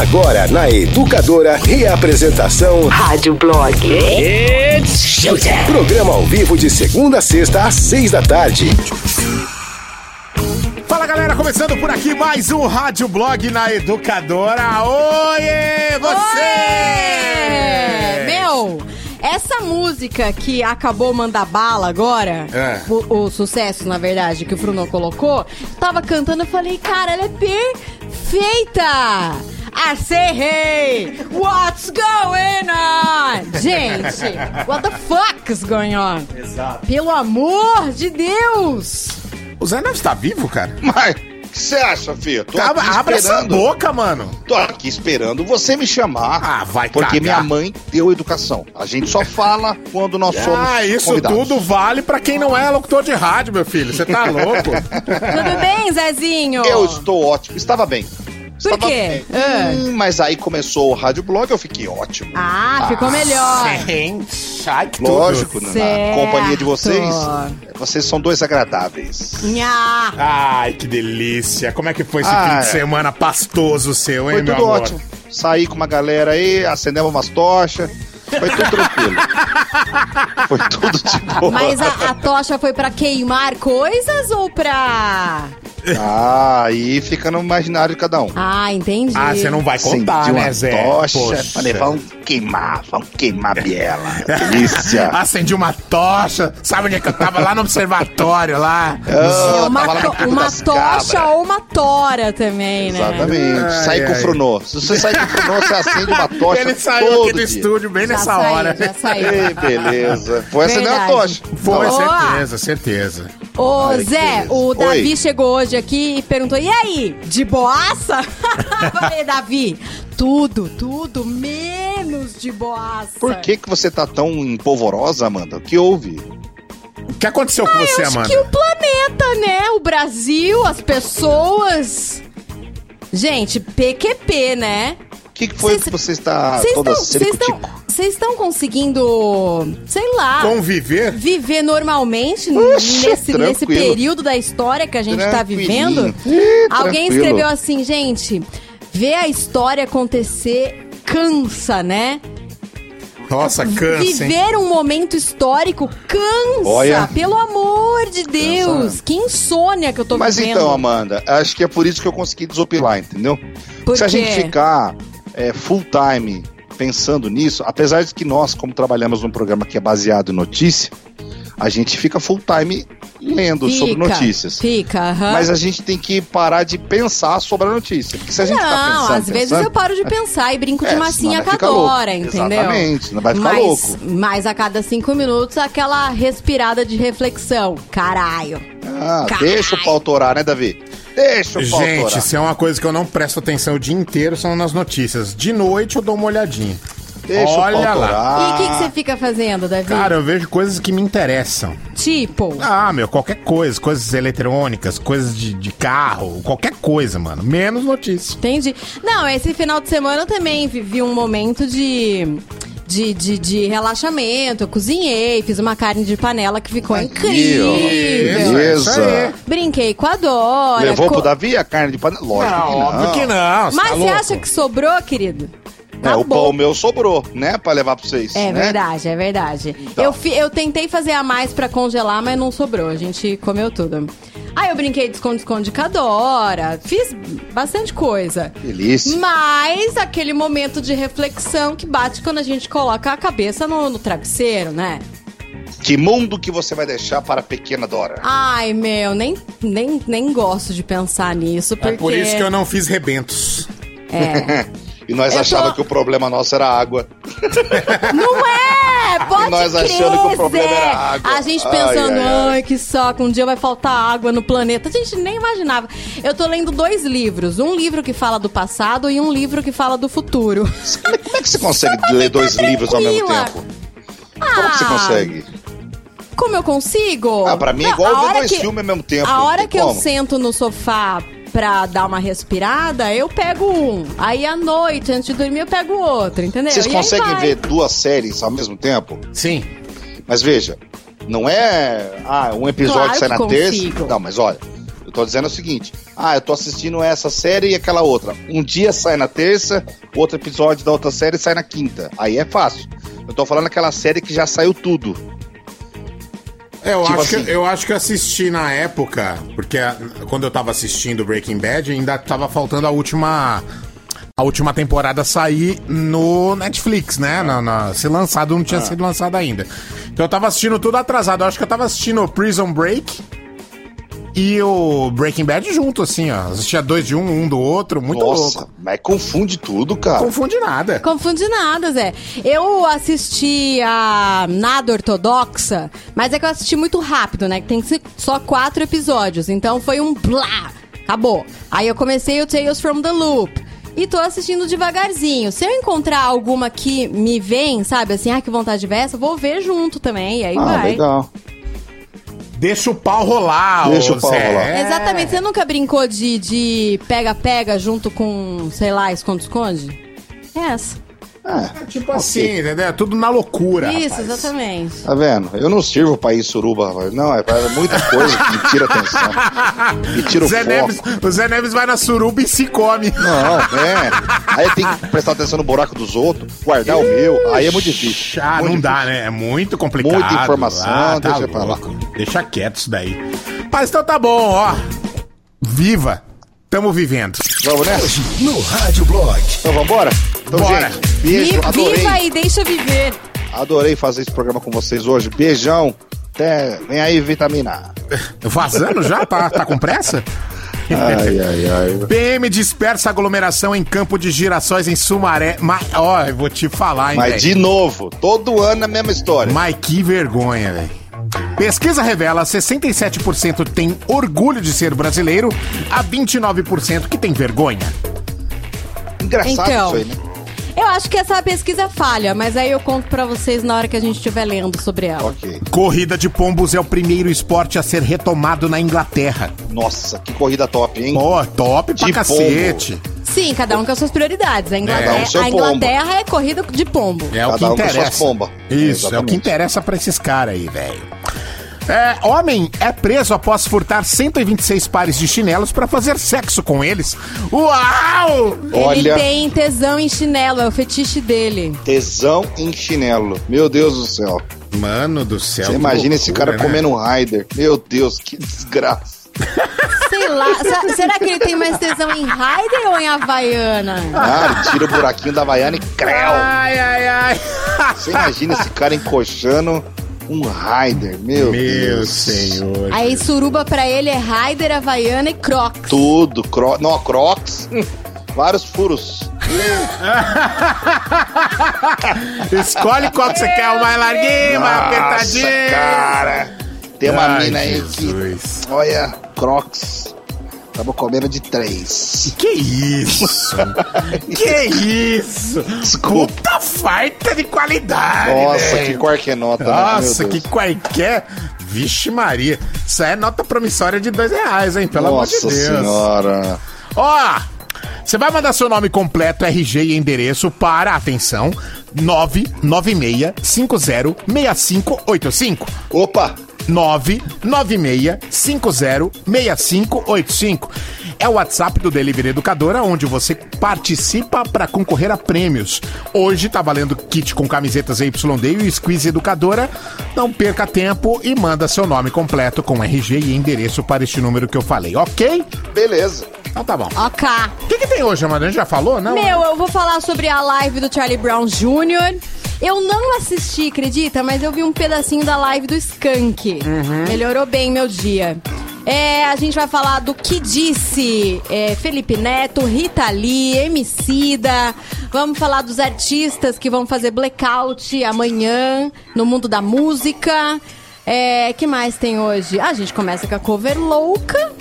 Agora na Educadora, reapresentação Rádio Blog. It's showtime. Programa ao vivo de segunda a sexta às seis da tarde. Fala galera, começando por aqui mais um Rádio Blog na Educadora. Oiê, você! Oi! Meu, essa música que acabou mandar bala agora, É. o, o sucesso, na verdade, que o Bruno colocou, tava cantando, eu falei, cara, ela é perfeita! I say hey, what's going on? Gente, what the fuck is going on? Exato. Pelo amor de Deus! O Zé não está vivo, cara? Mas, o que você acha, filho? Tô aqui abra essa esperando. boca, mano. Tô aqui esperando você me chamar. Ah, vai Porque cagar. minha mãe deu educação. A gente só fala quando nós somos Ah, isso convidados. tudo vale pra quem não é locutor de rádio, meu filho. Você tá louco? Tudo bem, Zezinho? Eu estou ótimo. Estava bem. Por Estava quê? bem. Ah. Hum, mas aí começou o Rádio Blog, eu fiquei ótimo. Ah, ficou melhor. Gente, Lógico, tudo. na Certo. companhia de vocês, vocês são dois agradáveis. Nha. Ai, que delícia. Como é que foi esse Ah, fim de é. semana pastoso seu, hein, Foi meu tudo amor? ótimo. Saí com uma galera aí, acendemos umas tochas. Foi tudo tranquilo. Foi tudo de boa. Mas a, a tocha foi pra queimar coisas ou pra. Ah, aí fica no imaginário de cada um. Ah, entendi. Ah, você não vai contar, Acendi né, uma Zé? tocha. Poxa. Falei, vamos queimar, vamos queimar a biela. Delícia. Acendi uma tocha. Sabe onde é que eu tava? Lá no observatório, lá. É uma, lá to- uma tocha Cabras. ou uma tora também, né? Exatamente. Ai, Sai com o. Frunô. Se você sair com o Frunô, você acende uma tocha Ele saiu todo aqui do dia. estúdio bem Já nessa saiu, hora. já saiu. Ei, beleza. Foi acender a tocha. Foi, Boa. certeza, certeza. Ô, Zé, o Davi Oi. chegou hoje aqui e perguntou: e aí, de boaça? Falei, Davi, tudo, tudo, menos de boaça. Por que, que você tá tão empolvorosa, Amanda? O que houve? O que aconteceu com você, Eu acho Amanda? que o planeta, né? O Brasil, as pessoas. Gente, PQP, né? O que, que foi Cês- que você está Vocês toda estão- vocês conseguindo, sei lá, Conviver? viver normalmente Oxe, nesse, nesse período da história que a gente tá Tranquilinho. vivendo? Ih, Alguém tranquilo. escreveu assim, gente, ver a história acontecer cansa, né? Nossa, cansa, hein? Viver um momento histórico cansa, Olha. pelo amor de Deus. Que insônia que eu tô Mas vivendo. então, Amanda, acho que é por isso que eu consegui desopilar, entendeu? Por Se a quê? gente ficar é, full time pensando nisso, apesar de que nós, como trabalhamos num programa que é baseado em notícia, a gente fica full time lendo sobre Fica, notícias. Fica, aham. Mas a gente tem que parar de pensar sobre a notícia. Porque se a gente tá Não, pensando, às vezes pensando, eu paro de pensar e brinco de É, massinha senão vai com a ficar louco. Dora, entendeu? Exatamente, senão vai ficar mas, louco. Mas a cada cinco minutos, aquela respirada de reflexão. Caralho. Ah, Caralho. deixa o pau torar, né, Davi? Deixa o pau Gente, torar. se é uma coisa que eu não presto atenção o dia inteiro, são nas notícias. De noite eu dou uma olhadinha. Deixa Olha lá. E o que, que você fica fazendo, Davi? Cara, eu vejo coisas que me interessam. tipo, Ah, meu, qualquer coisa. Coisas eletrônicas, coisas de, de carro, qualquer coisa, mano. Menos notícia. entendi. Não, esse final de semana eu também vivi um momento de... De, de, de relaxamento, eu cozinhei, fiz uma carne de panela que ficou incrível. Beleza. Isso aí. Brinquei com a Dora. Levou co- pro Davi a carne de panela? Lógico que não. óbvio que não. Mas tá você louco? acha que sobrou, querido? É, Tá o bom. pão meu sobrou, né? Pra levar pra vocês. É né? verdade, é verdade. Então. Eu, fi- eu tentei fazer a mais pra congelar, mas não sobrou. A gente comeu tudo. Aí eu brinquei de esconde-esconde com a Dora. Fiz bastante coisa. Delícia. Mas aquele momento de reflexão que bate quando a gente coloca a cabeça no, no travesseiro, né? Que mundo que você vai deixar para a pequena Dora? Ai, meu, nem, nem, nem gosto de pensar nisso, porque... É por isso que eu não fiz rebentos. É. E nós Eu achava tô- que o problema nosso era água. Não é! Pode E nós crer, achando que o problema era água. A gente pensando, ai, ai, ai. que saco, um dia vai faltar água no planeta. A gente nem imaginava. Eu tô lendo dois livros. Um livro que fala do passado e um livro que fala do futuro. Como é, como é que você consegue ler dois livros ao mesmo tranquila. tempo? Como que você Ah, consegue? Como eu consigo? Ah, pra mim é igual ver dois que- filmes ao mesmo tempo. A hora que eu como? sento no sofá pra dar uma respirada, eu pego um. Aí à noite, antes de dormir, eu pego outro, entendeu? Vocês E conseguem ver duas séries ao mesmo tempo? Sim. Mas veja, não é ah, um episódio Claro sai na terça. Não, mas olha, eu tô dizendo o seguinte: Ah, eu tô assistindo essa série e aquela outra. Um dia sai na terça, outro episódio da outra série sai na quinta. Aí é fácil. Eu tô falando aquela série que já saiu tudo. Eu, Tipo acho assim. que, eu acho que assisti na época, porque a- quando eu tava assistindo Breaking Bad, ainda tava faltando a última. A última temporada sair no Netflix, né? Na, na- ser lançado, não tinha Ah. sido lançado ainda. Então eu tava assistindo tudo atrasado. Eu acho que eu tava assistindo Prison Break e o Breaking Bad junto, assim, ó. Assistia dois de um, um do outro, muito Nossa, louco. mas confunde tudo, cara. Confunde nada. Confunde nada, Zé. Eu assisti a Nada Ortodoxa, mas é que eu assisti muito rápido, né? Que tem que ser só quatro episódios. Então foi um blá, acabou. Aí eu comecei o Tales from the Loop. E tô assistindo devagarzinho. Se eu encontrar alguma que me vem, sabe, assim, ah, que vontade de ver essa, eu vou ver junto também. E aí Ah, vai. legal. Deixa o pau rolar, Deixa o pau Zé. rolar. É. Exatamente. Você nunca brincou de de pega-pega junto com, sei lá, esconde-esconde? É essa. É, Tipo assim, entendeu? Tudo na loucura. Isso, rapaz. exatamente. tá vendo? Eu não sirvo pra ir suruba, rapaz. Não, é, é muita coisa que me tira atenção. Me tira o Zé foco. Neves, o Zé Neves vai na suruba e se come. Não, é. Aí tem que prestar atenção no buraco dos outros, guardar o meu. Aí é muito difícil. Ah, Muito não dá, difícil. né? É muito complicado. Muita informação, Ah, tá deixa pra lá. louco. Deixa quieto isso daí. Mas então tá bom, ó. Viva! Tamo vivendo. Vamos nessa? No Rádio Blog. Então vambora? Então, Bora. gente, beijo. Vi- Adorei. Viva e deixa viver. Adorei fazer esse programa com vocês hoje. Beijão. Até. Vem aí, vitamina. Vazando já? Tá, tá com pressa? Ai, ai, ai. PM dispersa aglomeração em campo de girassóis em Sumaré. Mas, ó, eu vou te falar, hein, Mas velho. de novo, todo ano a mesma história. Mas que vergonha, velho. Pesquisa revela 67% tem orgulho de ser brasileiro, a 29% que tem vergonha. Engraçado Então. isso aí, né? Eu acho que essa pesquisa falha, mas aí eu conto pra vocês na hora que a gente estiver lendo sobre ela. Ok. Corrida de pombos é o primeiro esporte a ser retomado na Inglaterra. Nossa, que corrida top, hein? Pô, top pra De cacete. Sim, cada um com as suas prioridades. A Inglaterra, Cada um a Inglaterra é corrida de pombo. É o Cada que um com interessa. Isso, é o Exatamente. que interessa pra esses caras aí, velho. É, homem é preso após furtar 126 pares de chinelos pra fazer sexo com eles. Uau! Ele Olha. tem tesão em chinelo, é o fetiche dele. Tesão em chinelo. Meu Deus do céu. Mano do céu. Você imagina esse loucura, cara né? comendo um Raider. Meu Deus, que desgraça. Sei lá, será que ele tem mais tesão em Raider ou em Havaiana? Ah, ele tira o buraquinho da Havaiana e creu. Ai, ai, ai. Você imagina esse cara encoxando um Raider. Meu, Meu Deus. senhor. Aí suruba pra ele é Raider, Havaiana e Crocs. Tudo. Cro... Não, Crocs. Vários furos. Escolhe qual que você quer, o mais larguinho, mais apertadinho. cara. Tem uma Ai, mina aí Jesus. que. Olha, Crocs. Tava comendo de três. Que isso? que isso? Desculpa. Puta farta de qualidade, Nossa, que qualquer nota, né? Nossa, que qualquer... Vixe Maria. Isso é nota promissória de dois reais, hein? Pelo Nossa amor de Deus. senhora. Ó, você vai mandar seu nome completo, RG e endereço para, atenção, 996506585. Opa! 996506585. É o WhatsApp do Delivery Educadora, onde você participa para concorrer a prêmios. Hoje tá valendo kit com camisetas YD e o Squeeze Educadora. Não perca tempo e manda seu nome completo com RG e endereço para este número que eu falei, ok? Beleza. Então tá bom. Ok. O que, que tem hoje, Amanda? A gente já falou? Não? Meu, eu vou falar sobre a live do Charlie Brown Jr. Eu não assisti, acredita? Mas eu vi um pedacinho da live do Skank. Melhorou bem meu dia. É, a gente vai falar do que disse é, Felipe Neto, Rita Lee, Emicida. Vamos falar dos artistas que vão fazer blackout amanhã no mundo da música. É, que mais tem hoje? A gente começa com a cover louca.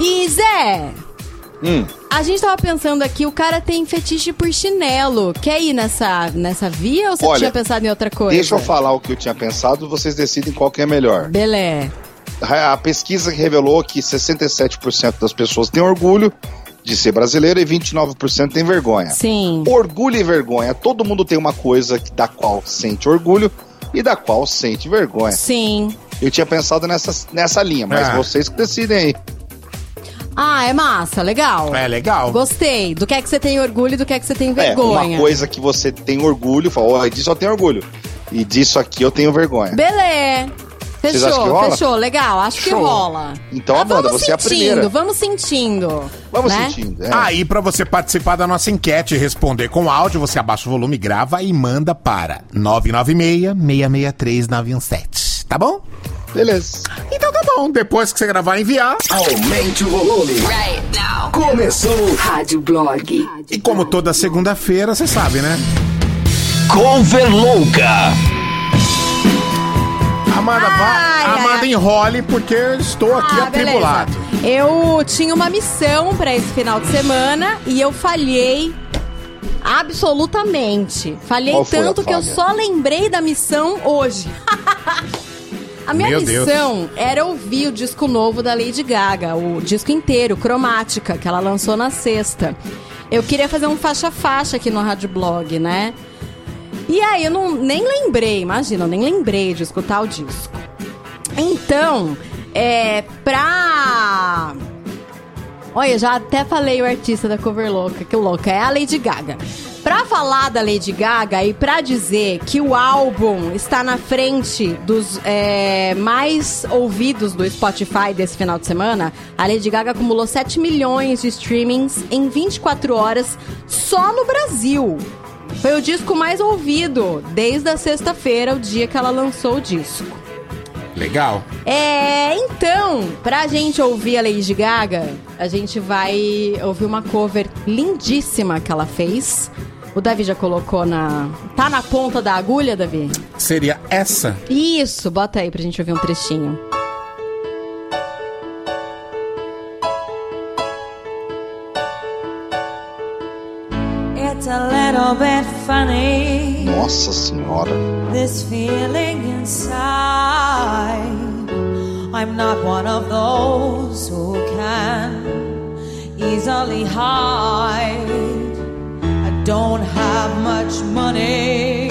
E Zé, a gente tava pensando aqui, o cara tem fetiche por chinelo. Quer ir nessa, nessa via ou você Olha, tinha pensado em outra coisa? Deixa eu falar o que eu tinha pensado, vocês decidem qual que é melhor. Belé. A pesquisa revelou que 67% das pessoas têm orgulho de ser brasileiro e 29% têm vergonha. Sim. Orgulho e vergonha. Todo mundo tem uma coisa que- da qual sente orgulho e da qual sente vergonha. Sim. Eu tinha pensado nessa, nessa linha, mas Ah. vocês que decidem aí. Ah, é massa, legal. É legal. Gostei. Do que é que você tem orgulho e do que é que você tem É, vergonha. uma coisa que você tem orgulho, fala, ó, disso eu tenho orgulho. E disso aqui eu tenho vergonha. Beleza. Vocês acham que Fechou, rola? fechou, legal, acho que Show. rola. Então, Ah, Amanda, vamos você é a sentindo, primeira. Vamos sentindo. Vamos né? sentindo. É. Aí, pra você participar da nossa enquete e responder com áudio, você abaixa o volume, grava e manda para 996-663-917. Tá bom? Beleza. Então tá bom. Depois que você gravar e enviar. Aumente o volume. Right now. Começou. Rádio Blog. E como toda segunda-feira, você sabe, né? Cover louca. Amanda, Ai, vá, Amanda ai. enrole, porque eu estou aqui Ah, atribulado. beleza. Eu tinha uma missão pra esse final de semana e eu falhei absolutamente. Falhei tanto que eu só lembrei da missão hoje. a minha Meu Deus. missão era ouvir o disco novo da Lady Gaga, o disco inteiro, Cromática, que ela lançou na sexta. Eu queria fazer um faixa-faixa aqui no Rádio Blog, né? E aí eu não, nem lembrei, imagina, eu nem lembrei de escutar o disco. Então, é, pra. Olha, já até falei o artista da cover louca, que louca, é a Lady Gaga. Pra falar da Lady Gaga e pra dizer que o álbum está na frente dos é, mais ouvidos do Spotify desse final de semana, a Lady Gaga acumulou 7 milhões de streamings em 24 horas só no Brasil. Foi o disco mais ouvido desde a sexta-feira, o dia que ela lançou o disco. Legal. É, então, pra gente ouvir a Lady Gaga, a gente vai ouvir uma cover lindíssima que ela fez. O Davi já colocou na. Tá na ponta da agulha, Davi? Seria essa? Isso, bota aí pra gente ouvir um trechinho. Little bit funny, Nossa senhora. this feeling inside. I'm not one of those who can easily hide. I don't have much money,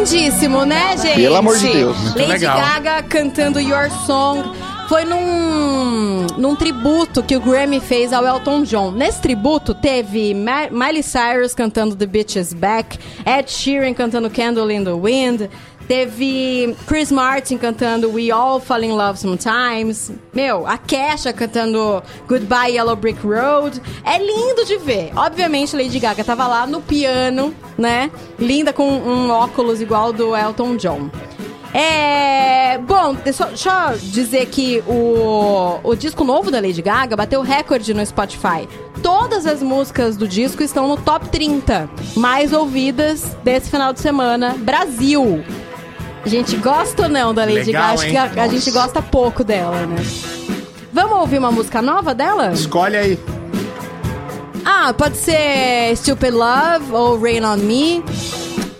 Lindíssimo, né, gente? Pelo amor de Deus. Muito Lady legal. Gaga cantando Your Song. Foi num, num tributo que o Grammy fez ao Elton John. Nesse tributo teve Ma Miley Cyrus cantando The Bitch Is Back, Ed Sheeran cantando Candle in the Wind, teve Chris Martin cantando We All Fall in Love Sometimes, meu, a Kesha cantando Goodbye Yellow Brick Road. É lindo de ver. Obviamente Lady Gaga tava lá no piano, né? Linda com um óculos igual do Elton John. É. Bom, deixa, deixa eu dizer que o, o disco novo da Lady Gaga bateu recorde no Spotify. Todas as músicas do disco estão no top 30 mais ouvidas desse final de semana. Brasil! A gente gosta ou não da Lady Legal, Gaga? Acho hein? que a, a gente gosta pouco dela, né? Vamos ouvir uma música nova dela? Escolhe aí. Ah, pode ser Stupid Love ou Rain on Me.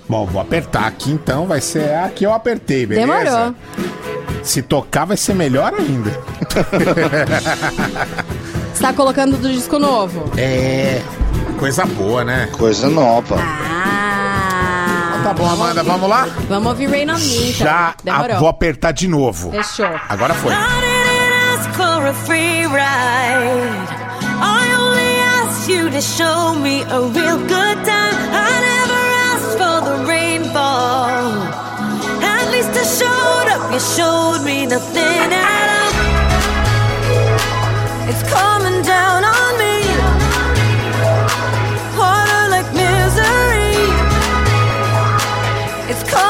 Bom, vou apertar aqui então. Vai ser a que eu apertei, beleza? Demorou. Se tocar, vai ser melhor ainda. Você tá colocando do disco novo? É. Coisa boa, né? Coisa nova. Ah! Tá bom, Amanda, vamos lá? Vamos ouvir Rain on Me, então. Já Demorou. a- vou apertar de novo. Fechou. Agora foi. I didn't ask for a free ride. I only asked you to show me a real good time. I never asked for the rainfall. At least I showed up. You showed me nothing at all. It's coming down It's cold.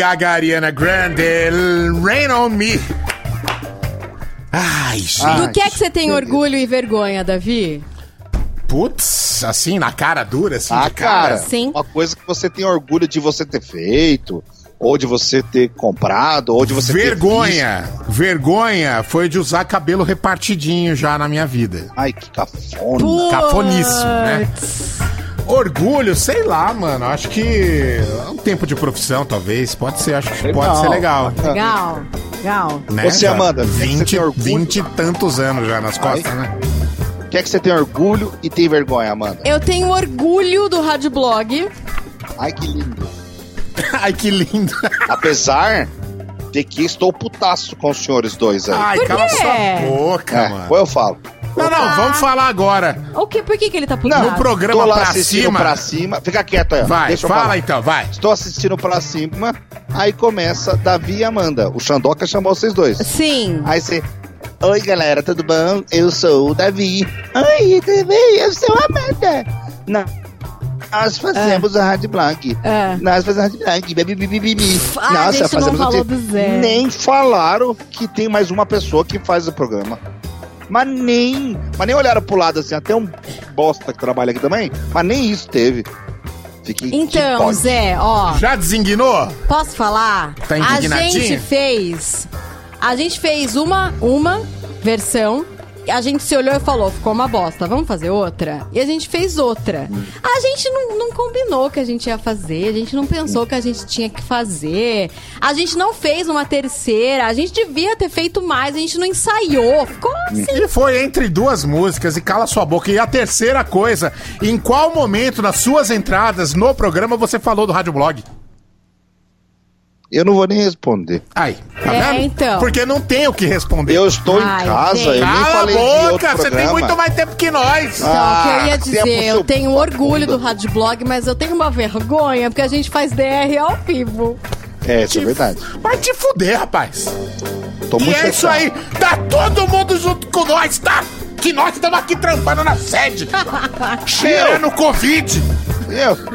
Gaga, Ariana Grande, Rain on Me. Ai, gente. Do que é que você tem orgulho e vergonha, Davi? Putz, assim, na cara dura, assim, Ah, de cara. cara, Sim. uma coisa que você tem orgulho de você ter feito, ou de você ter comprado, ou de você Vergonha, vergonha foi de usar cabelo repartidinho já na minha vida. Ai, que cafona. Cafoníssimo, né? Orgulho, sei lá, mano. Acho que é um tempo de profissão, talvez. Pode ser, acho que Legal. pode ser legal. Legal, legal. Né? Você, Amanda, o que é que você 20, tem orgulho? 20 e tantos anos já nas costas, né? O que é que você tem orgulho e tem vergonha, Amanda? Eu tenho orgulho do Rádio Blog. Ai, que lindo. Ai, que lindo. Apesar de que estou putaço com os senhores dois aí. Ai, Por cala quê? sua boca, é, mano. ou eu falo. Não, não, vamos falar agora. O que? Por que, que ele tá No putado? programa lá pra cima. pra cima. Fica quieto aí, ó. Vai, Deixa eu fala falar. então, vai. Estou assistindo pra cima, aí começa Davi e Amanda. O Xandoca chamou vocês dois. Sim. Aí você. Oi, galera, tudo bom? Eu sou o Davi. Oi, tudo bem? Eu sou a Amanda. Não. Nós fazemos a Rádio Blank. É. Nós fazemos a Rádio Blank. Ah, a gente não falou do Zé. Nem falaram que tem mais uma pessoa que faz o programa. Mas nem. Mas nem olharam pro lado assim, até um bosta que trabalha aqui também. Mas nem isso teve. Fiquei. que Então. Zé, ó, Já designou? posso falar? Tá a indignadinho? gente fez. A gente fez uma, uma versão. A gente se olhou e falou, ficou uma bosta, vamos fazer outra? E a gente fez outra. A gente não, não combinou que a gente ia fazer, a gente não pensou que a gente tinha que fazer. A gente não fez uma terceira, a gente devia ter feito mais, a gente não ensaiou. Ficou assim. E foi entre duas músicas e cala sua boca. E a terceira coisa, em qual momento nas suas entradas no programa você falou do Rádio Blog? Eu não vou nem responder. Aí, tá É, vendo? então. Porque não tem o que responder. Eu estou Ai, em casa, eu nem Cala a falei de boca, você tem muito mais tempo que nós. Então, o que eu Ah, ia dizer, eu tenho orgulho do. Rádio Blog, mas eu tenho uma vergonha, porque a gente faz DR ao vivo. É, isso é verdade. Vai te fuder, rapaz. Tô E muito é isso aí. Tá todo mundo junto com nós, tá? Que nós estamos aqui trampando na sede. cheirando Covid. Eu,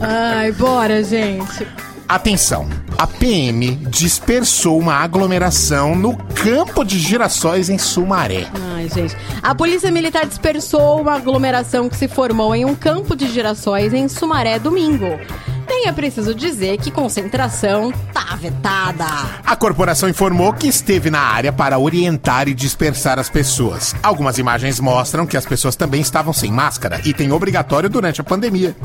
Ai, bora, gente. Atenção, a PM dispersou uma aglomeração no campo de girassóis em Sumaré. Ai, gente. A Polícia Militar dispersou uma aglomeração que se formou em um campo de girassóis em Sumaré domingo. Nem é preciso dizer que concentração tá vetada. A corporação informou que esteve na área para orientar e dispersar as pessoas. Algumas imagens mostram que as pessoas também estavam sem máscara, item obrigatório durante a pandemia.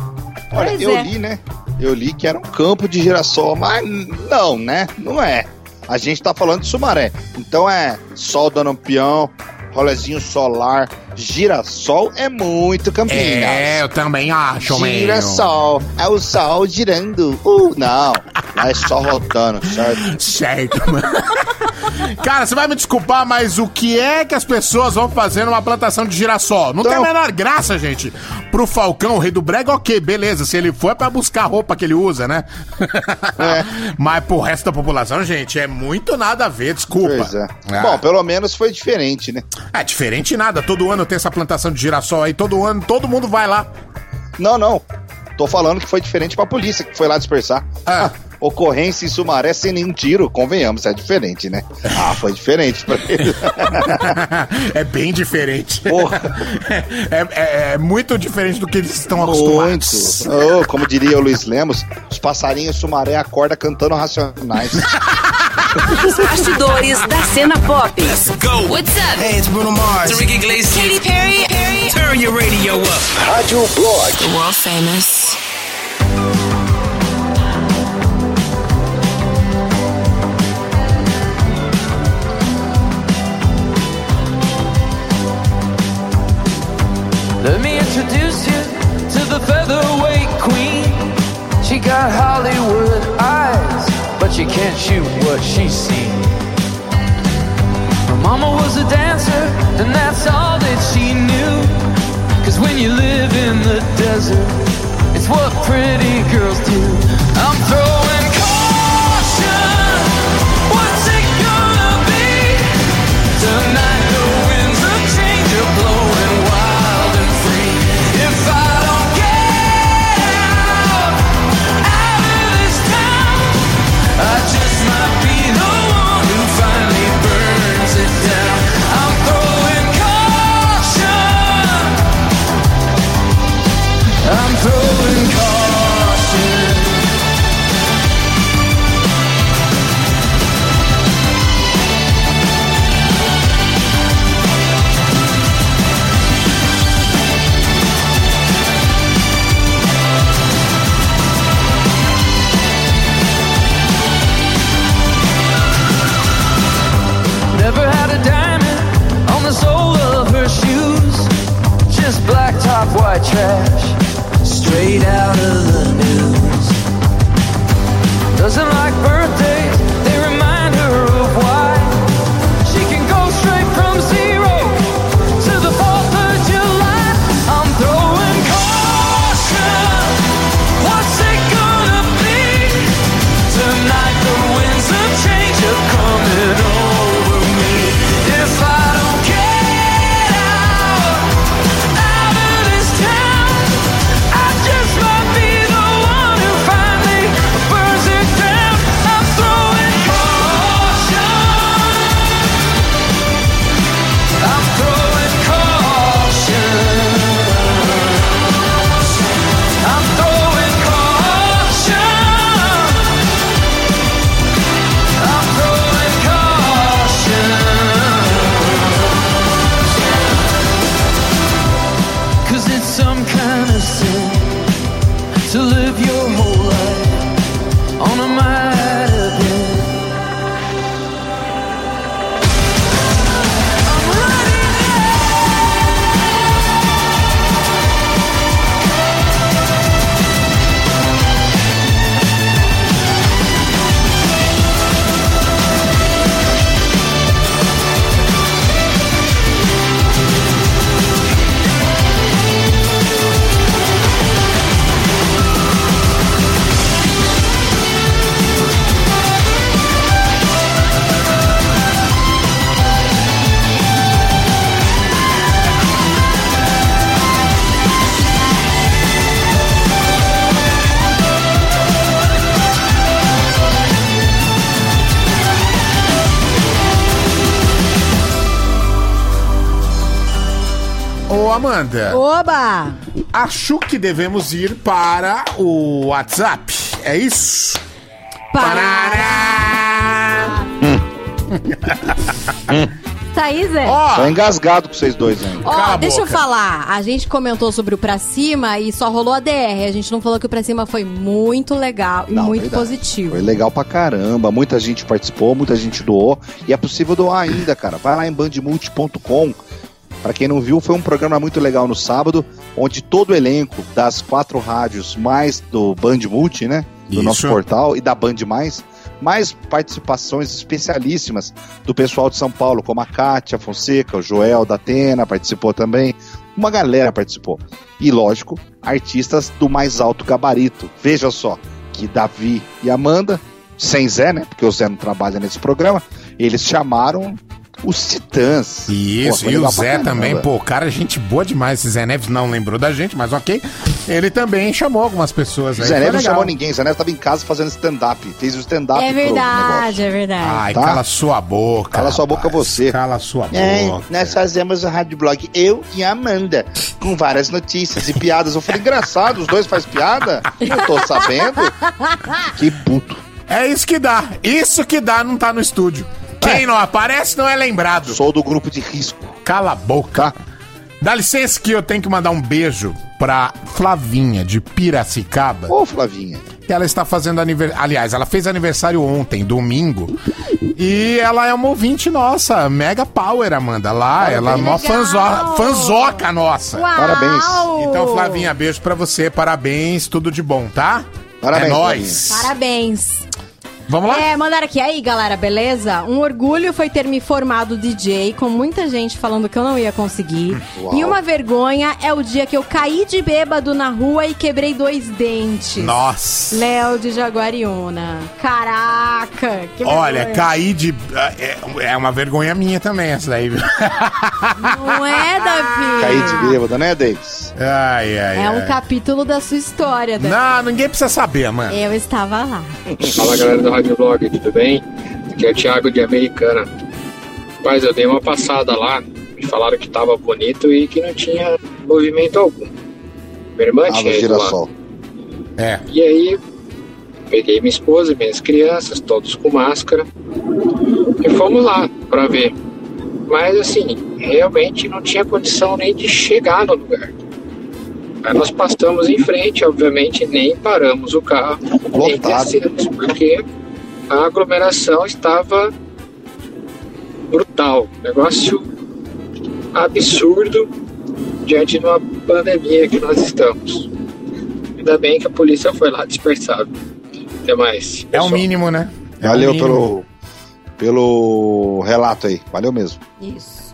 olha, Pois eu é. li, né? Eu li que era um campo de girassol, mas não, né? Não é. A gente tá falando de Sumaré. Então é sol dando um peão, rolezinho solar, girassol é muito Campinas. É, eu também acho, mesmo. Girassol, é o sol girando. Uh, não, lá é só rodando, certo? Certo, mano. Cara, você vai me desculpar, mas o que é que as pessoas vão fazer numa plantação de girassol? Não tem a Então- menor graça, gente. Pro Falcão, o rei do brega, ok, beleza. Se ele for é pra buscar a roupa que ele usa, né? É. Mas pro resto da população, gente, é muito nada a ver, desculpa. Pois é. Ah. Bom, pelo menos foi diferente, né? É diferente nada. Todo ano tem essa plantação de girassol aí, todo ano, todo mundo vai lá. Não, não. Tô falando que foi diferente pra polícia que foi lá dispersar. Ah. Ocorrência em Sumaré sem nenhum tiro, convenhamos, é diferente, né? Ah, foi diferente pra ele. é bem diferente. Porra. É, é- é muito diferente do que eles estão Muito. acostumados. Oh, como diria o Luiz Lemos, os passarinhos Sumaré acorda cantando racionais. Os bastidores da cena pop. Let's go. What's up? Hey, it's Bruno Mars. Enrique Iglesias. Katy Perry. Perry. Turn your radio up. Rádio Blog. The world famous. Got Hollywood eyes, but you can't shoot what she's seen. Her mama was a dancer, and that's all that she knew. Cause when you live in the desert, it's what pretty girls do. I'm throwing white trash, straight out of the news. Doesn't like Amanda, Oba! acho que devemos ir para o WhatsApp. É isso? Parará! Thaís, é? Ó, Tô engasgado com vocês dois ainda. Ó, Cala a deixa eu boca. falar. A gente comentou sobre o Pra Cima e só rolou a DR. A gente não falou que o Pra Cima foi muito legal e Não, muito verdade. positivo. Foi legal pra caramba. Muita gente participou, muita gente doou. E é possível doar ainda, cara. Vai lá em bandmulti.com. Pra quem não viu, foi um programa muito legal no sábado, onde todo o elenco das quatro rádios, mais do Band Multi, né? Do Isso. nosso portal e da Band Mais, mais participações especialíssimas do pessoal de São Paulo, como a Kátia Fonseca, o Joel da Atena participou também. Uma galera participou. E, lógico, artistas do mais alto gabarito. Veja só, que Davi e Amanda, sem Zé, né? Porque o Zé não trabalha nesse programa, eles chamaram os Titãs. Isso, Pô, e o Zé caramba. também, pô, cara, gente boa demais. Esse Zé Neves não lembrou da gente, mas ok. Ele também chamou algumas pessoas O aí. Zé Neves não chamou ninguém, o Zé Neves tava em casa fazendo stand-up. Fez o stand-up É verdade, é verdade. Ai, Tá? cala sua boca. Cala sua boca rapaz. você. Cala sua É, boca. nós fazemos o Rádio Blog, eu e a Amanda, com várias notícias e piadas. Eu falei, engraçado, os dois fazem piada? Eu tô sabendo. Que puto. É isso que dá. Isso que dá não tá no estúdio. Quem não aparece não é lembrado. Sou do grupo de risco, Cala a boca. Dá licença que eu tenho que mandar um beijo pra Flavinha de Piracicaba. Ô, Flavinha. que ela está fazendo aniversário. Aliás, ela fez aniversário ontem, domingo. E ela é uma ouvinte nossa, Mega Power, Amanda. Lá, ela é uma fanzo... fanzoca nossa. Uau! Parabéns. Então, Flavinha, beijo pra você, parabéns, tudo de bom, tá? Parabéns, É nóis. Parabéns. Vamos lá? É, mandaram aqui. Aí, galera, beleza? Um orgulho foi ter me formado DJ, com muita gente falando que eu não ia conseguir. Uau. E uma vergonha é o dia que eu caí de bêbado na rua e quebrei dois dentes. Nossa. Léo de Jaguariúna. Caraca, que Olha, vergonha. cair de. É, é uma vergonha minha também, essa daí, viu? Não é, Davi? Caí de bêbado, né, Davis? Ai, ai, É um ai. capítulo da sua história, Davi. Não, ninguém precisa saber, mano. Eu estava lá. Fala galera do Rádio Blog, tudo bem? Aqui é o Thiago de Americana. Mas eu dei uma passada lá, me falaram que tava bonito e que não tinha movimento algum. Minha irmã Ah, tinha ido lá. É. E aí, peguei minha esposa e minhas crianças, todos com máscara, e fomos lá pra ver. Mas assim, realmente não tinha condição nem de chegar no lugar. Aí nós passamos em frente, obviamente, nem paramos o carro, nem Lotado. descemos, porque a aglomeração estava brutal. Negócio absurdo diante de uma pandemia que nós estamos. Ainda bem que a polícia foi lá dispersada. Até mais. É o pessoal. mínimo, né? É Valeu mínimo. pelo, pelo relato aí. Valeu mesmo. Isso.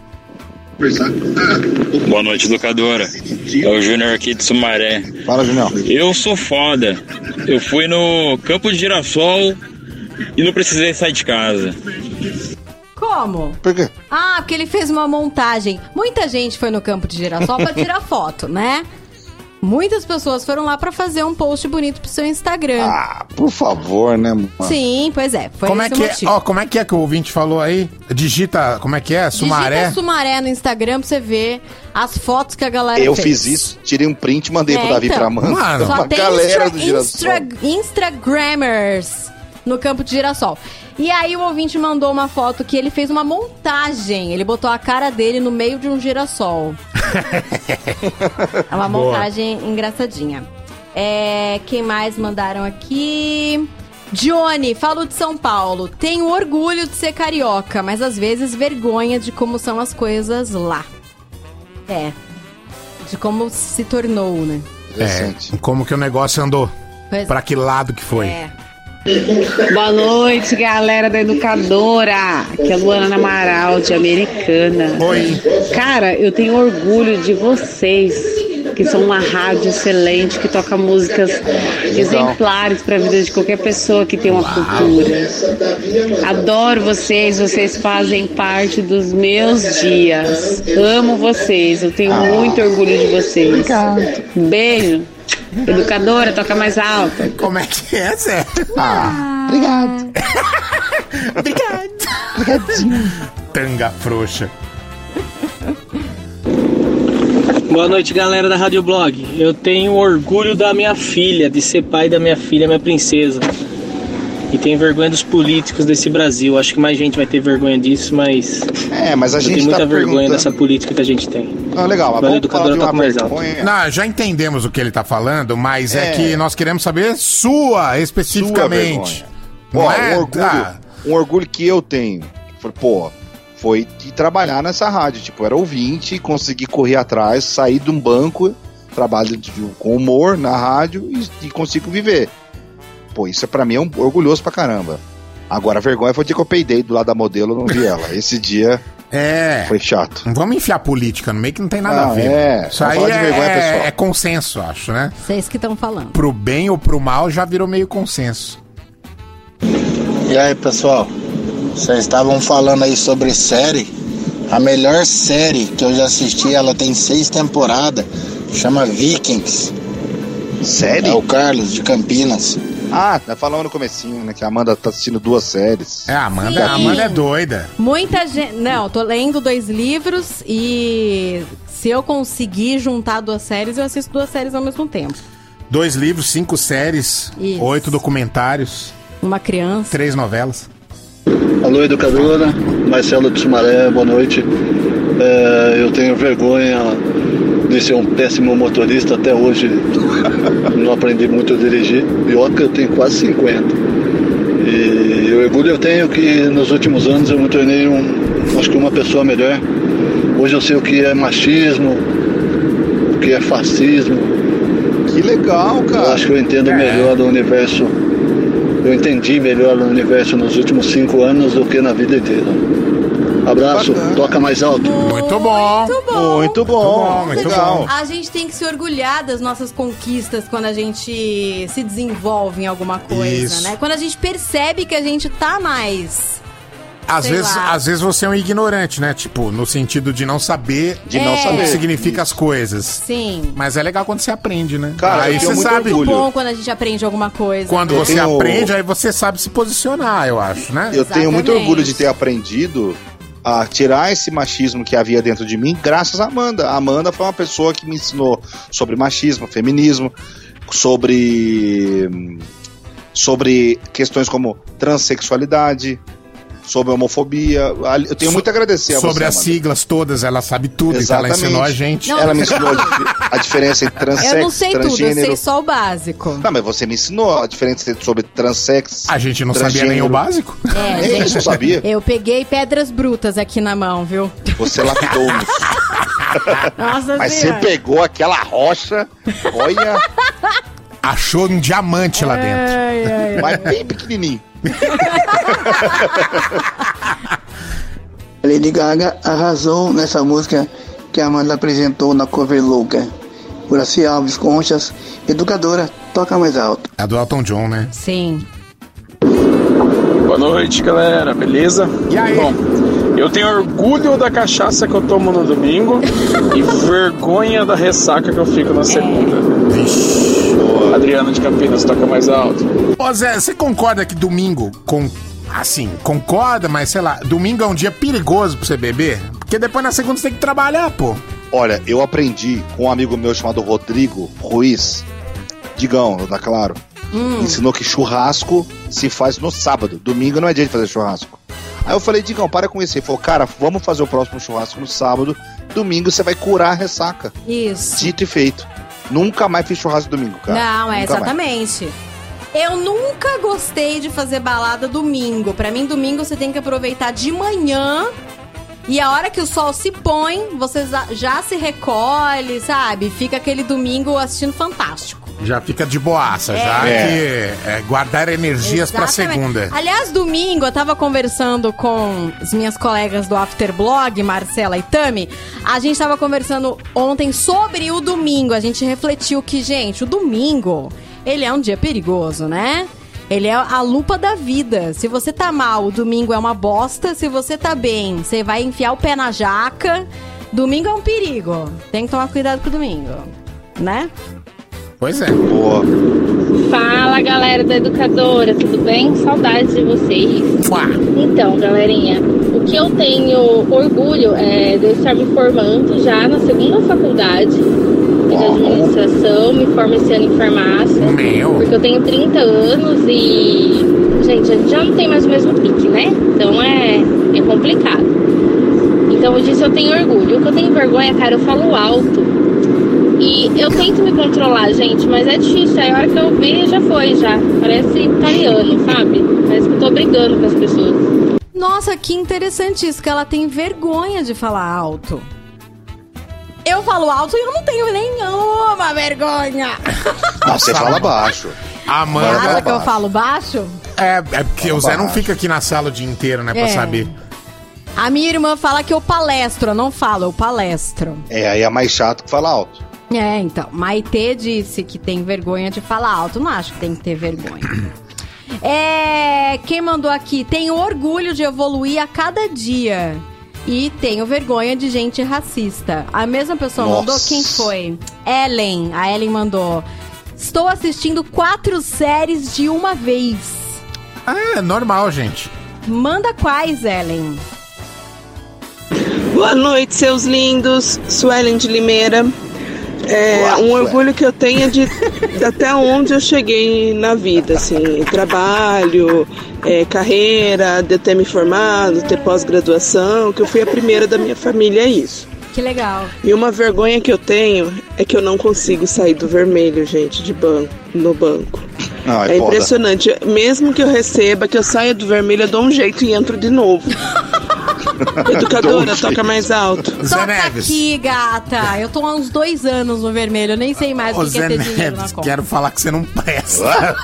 Boa noite, educadora. É o Júnior aqui de Sumaré. Fala, Junião. Eu sou foda. Eu fui no campo de girassol e não precisei sair de casa. Como? Por quê? Ah, porque ele fez uma montagem. Muita gente foi no campo de girassol pra tirar foto, né? Muitas pessoas foram lá pra fazer um post bonito pro seu Instagram. Ah, por favor, né, mano? Sim, pois é. Foi Como é, que é, ó, como é que é que o ouvinte falou aí? Digita, como é que é? Sumaré? Digita Sumaré no Instagram pra você ver as fotos que a galera Eu fez. fiz isso, tirei um print e mandei pro É, Davi então. pra Amanda. Mano. Só Uma tem galera instra, do girassol. instra, Instagrammers no campo de girassol. E aí o ouvinte mandou uma foto que ele fez uma montagem. Ele botou a cara dele no meio de um girassol. é uma Boa. montagem engraçadinha. É, quem mais mandaram aqui? Johnny, falo de São Paulo. Tenho orgulho de ser carioca, mas às vezes vergonha de como são as coisas lá. É. De como se tornou, né? É, como que o negócio andou? Pois Pra que lado que foi? é. Boa noite, galera da Educadora. Aqui é a Luana Amaral, de Americana. Oi. Cara, eu tenho orgulho de vocês, que são uma rádio excelente, que toca músicas exemplares para a vida de qualquer pessoa que tem uma cultura. Adoro vocês, vocês fazem parte dos meus dias. Amo vocês, eu tenho muito orgulho de vocês. Beijo. Educadora, toca mais alto. Como é que é, Zé? Ah, obrigado. Obrigado. Tanga frouxa. Boa noite, galera da Rádio Blog. Eu tenho orgulho da minha filha, de ser pai da minha filha, minha princesa. E tenho vergonha dos políticos desse Brasil. Acho que mais gente vai ter vergonha disso, mas. É, mas a gente tenho muita tá vergonha perguntando- dessa política que a gente tem. Ah, legal, falar educadora tá mais alto. Não, já entendemos o que ele tá falando, mas é, É. que nós queremos saber sua, especificamente. Ó, Não é? um, orgulho, Ah, um orgulho que eu tenho, foi, pô, foi de trabalhar nessa rádio. Tipo, era ouvinte, consegui correr atrás, sair de um banco, trabalho de- com humor na rádio e, e consigo viver. Pô, isso é pra mim é um orgulhoso pra caramba. Agora, a vergonha foi o dia que eu peidei do lado da modelo, eu não vi ela. Esse dia é. foi chato. Não vamos enfiar política no meio que não tem nada Não, a ver. é. Isso aí de vergonha é, é consenso, acho, né? Vocês que estão falando. Pro bem ou pro mal já virou meio consenso. E aí, pessoal? Vocês estavam falando aí sobre série. A melhor série que eu já assisti, ela tem seis temporadas, chama Vikings. Série? É o Carlos, de Campinas. Ah, tá falando no comecinho, né? Que a Amanda tá assistindo duas séries. É, a Amanda, Sim. a Amanda é doida. Muita gente. Não, tô lendo dois livros e se eu conseguir juntar duas séries, eu assisto duas séries ao mesmo tempo. Dois livros, cinco séries, Isso. oito documentários, Uma criança. três novelas. Alô, educadora. Marcelo de Sumaré, boa noite. É, eu tenho vergonha de ser um péssimo motorista. Até hoje não aprendi muito a dirigir. Que eu tenho quase 50. E o orgulho eu tenho que nos últimos anos eu me tornei um, acho que uma pessoa melhor. Hoje eu sei o que é machismo, o que é fascismo. Que legal, cara. Eu acho que eu entendo melhor do universo. Eu entendi melhor o universo nos últimos cinco anos do que na vida inteira. Abraço, toca mais alto. Muito bom. Muito bom. Muito bom. muito legal. bom. A gente tem que se orgulhar das nossas conquistas quando a gente se desenvolve em alguma coisa, Isso. né? Quando a gente percebe que a gente tá mais. Às Sei vezes, lá. às vezes você é um ignorante, né? Tipo, no sentido de não saber De não É. o que saber. significa as coisas. Sim. Mas é legal quando você aprende, né? Cara, aí você muito sabe. orgulho. Bom quando a gente aprende alguma coisa. Quando Eu você tenho- aprende, aí você sabe se posicionar, eu acho, né? Eu tenho muito Exatamente. orgulho de ter aprendido a tirar esse machismo que havia dentro de mim, graças a Amanda. A Amanda foi uma pessoa que me ensinou sobre machismo, feminismo, sobre sobre questões como transexualidade, sobre homofobia. Eu tenho So- muito a agradecer a Sobre você, as Amanda. siglas todas, ela sabe tudo, então ela Exatamente. ensinou a gente. Não. Ela me ensinou a, dif- a diferença entre Eu não transexo, sei tudo, eu transgênero. sei só o básico. Não, mas você me ensinou a diferença entre- sobre transex. A gente não sabia nem o básico. É, Nem gente, isso eu sabia. Eu peguei pedras brutas aqui na mão, viu? Você lapidou-nos. Nossa Mas você Senhora. pegou aquela rocha, olha, Achou um diamante lá dentro. Ai, ai, ai. mas bem pequenininho. Lady Gaga arrasou nessa música que a Amanda apresentou na cover louca. Uraci Alves Conchas, educadora, toca mais alto. É do Elton John, né? Sim. Boa noite, galera, beleza? E aí? Bom, eu tenho orgulho da cachaça que eu tomo no domingo e vergonha da ressaca que eu fico na segunda. Adriano de Campinas, toca mais alto. Ô Zé, você concorda que domingo, com. Assim, concorda, mas sei lá, domingo é um dia perigoso pra você beber? Porque depois na segunda você tem que trabalhar, pô. Olha, eu aprendi com um amigo meu chamado Rodrigo Ruiz, Digão, da Claro. Ensinou que churrasco se faz no sábado. Domingo não é dia de fazer churrasco. Aí eu falei, Digão, para com isso. Ele falou, cara, vamos fazer o próximo churrasco no sábado. Domingo você vai curar a ressaca. Isso. Dito e feito. Nunca mais fiz churrasco domingo, cara. Não, é Nunca mais. exatamente. Eu nunca gostei de fazer balada domingo. Pra mim, domingo você tem que aproveitar de manhã. E a hora que o sol se põe, você já- já se recolhe, sabe? Fica aquele domingo assistindo Fantástico. Já fica de boaça, É. já É. que é guardar energias pra Exatamente. segunda. Aliás, domingo eu tava conversando com as minhas colegas do Afterblog, Marcela e Tami. A gente tava conversando ontem sobre o domingo. A gente refletiu que, gente, o domingo, ele é um dia perigoso, né? Ele é a lupa da vida. Se você tá mal, o domingo é uma bosta. Se você tá bem, você vai enfiar o pé na jaca. Domingo é um perigo. Tem que tomar cuidado com o domingo, né? Pois é. Boa. Fala galera da educadora, tudo bem? Saudades de vocês. Fuá. Então, galerinha, o o que eu tenho orgulho é de eu estar me formando já na segunda faculdade de administração, me formo esse ano em farmácia. Meu. Porque eu tenho 30 anos e. Gente, a gente já não tem mais o mesmo pique, né? Então é, é complicado. Então disso eu tenho orgulho. O que eu tenho vergonha, cara, eu falo alto. E eu tento me controlar, gente, mas é difícil. Aí a hora que eu vi, já foi, já. Parece italiano, sabe? Parece que eu tô brigando com as pessoas. Nossa, que interessante isso, que ela tem vergonha de falar alto. Eu falo alto e eu não tenho nenhuma vergonha. Não, você fala baixo. A Você acha que eu falo baixo? É, é porque o Zé não fica aqui na sala o dia inteiro, né, pra É. saber. A minha irmã fala que eu palestro, eu não falo, eu palestro. É, aí é mais chato que falar alto. É, então, Maitê disse que tem vergonha de falar alto. Não acho que tem que ter vergonha. É, quem mandou aqui? Tenho orgulho de evoluir a cada dia. E tenho vergonha de gente racista. A mesma pessoa Nossa. mandou? Quem foi? Ellen. A Ellen mandou. Estou assistindo quatro séries de uma vez. Ah, é normal, gente. Manda quais, Ellen? Boa noite, seus lindos. Suelen de Limeira. É, um orgulho que eu tenho é de até onde eu cheguei na vida, assim, trabalho, é, carreira, de eu ter me formado, ter pós-graduação, que eu fui a primeira da minha família, é isso. Que legal. E uma vergonha que eu tenho é que eu não consigo sair do vermelho, gente, de banco, no banco. Ah, é foda. impressionante. Mesmo que eu receba, que eu saia do vermelho, eu dou um jeito e entro de novo. Educadora, toca mais alto. Toca aqui, gata. Eu tô há uns dois anos no vermelho. Eu nem sei mais o que que é Zé ter dinheiro na Neves, conta. quero falar que você não presta.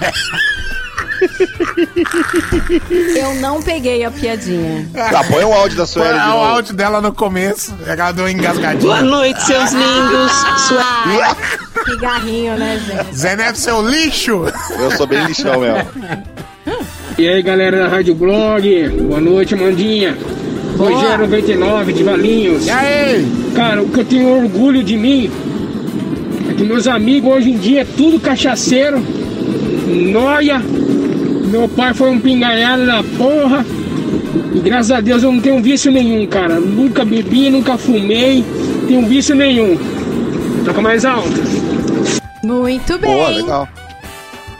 Eu não peguei a piadinha. Tá, põe o áudio da Sueli de Põe o áudio dela no começo. Ela deu uma engasgadinha. Boa noite, seus lindos. Ah, que garrinho, né, gente? Zé Neves, seu lixo! Eu sou bem lixão mesmo. E aí galera da Rádio Blog, boa noite Mandinha. Rogério 99 de Valinhos. E aí? Cara, o que eu tenho orgulho de mim é que meus amigos hoje em dia é tudo cachaceiro, noia. Meu pai foi um pinganhado da porra. E graças a Deus eu não tenho vício nenhum, cara. Nunca bebi, nunca fumei, tenho vício nenhum. Toca mais alto. Muito bem. Boa, legal.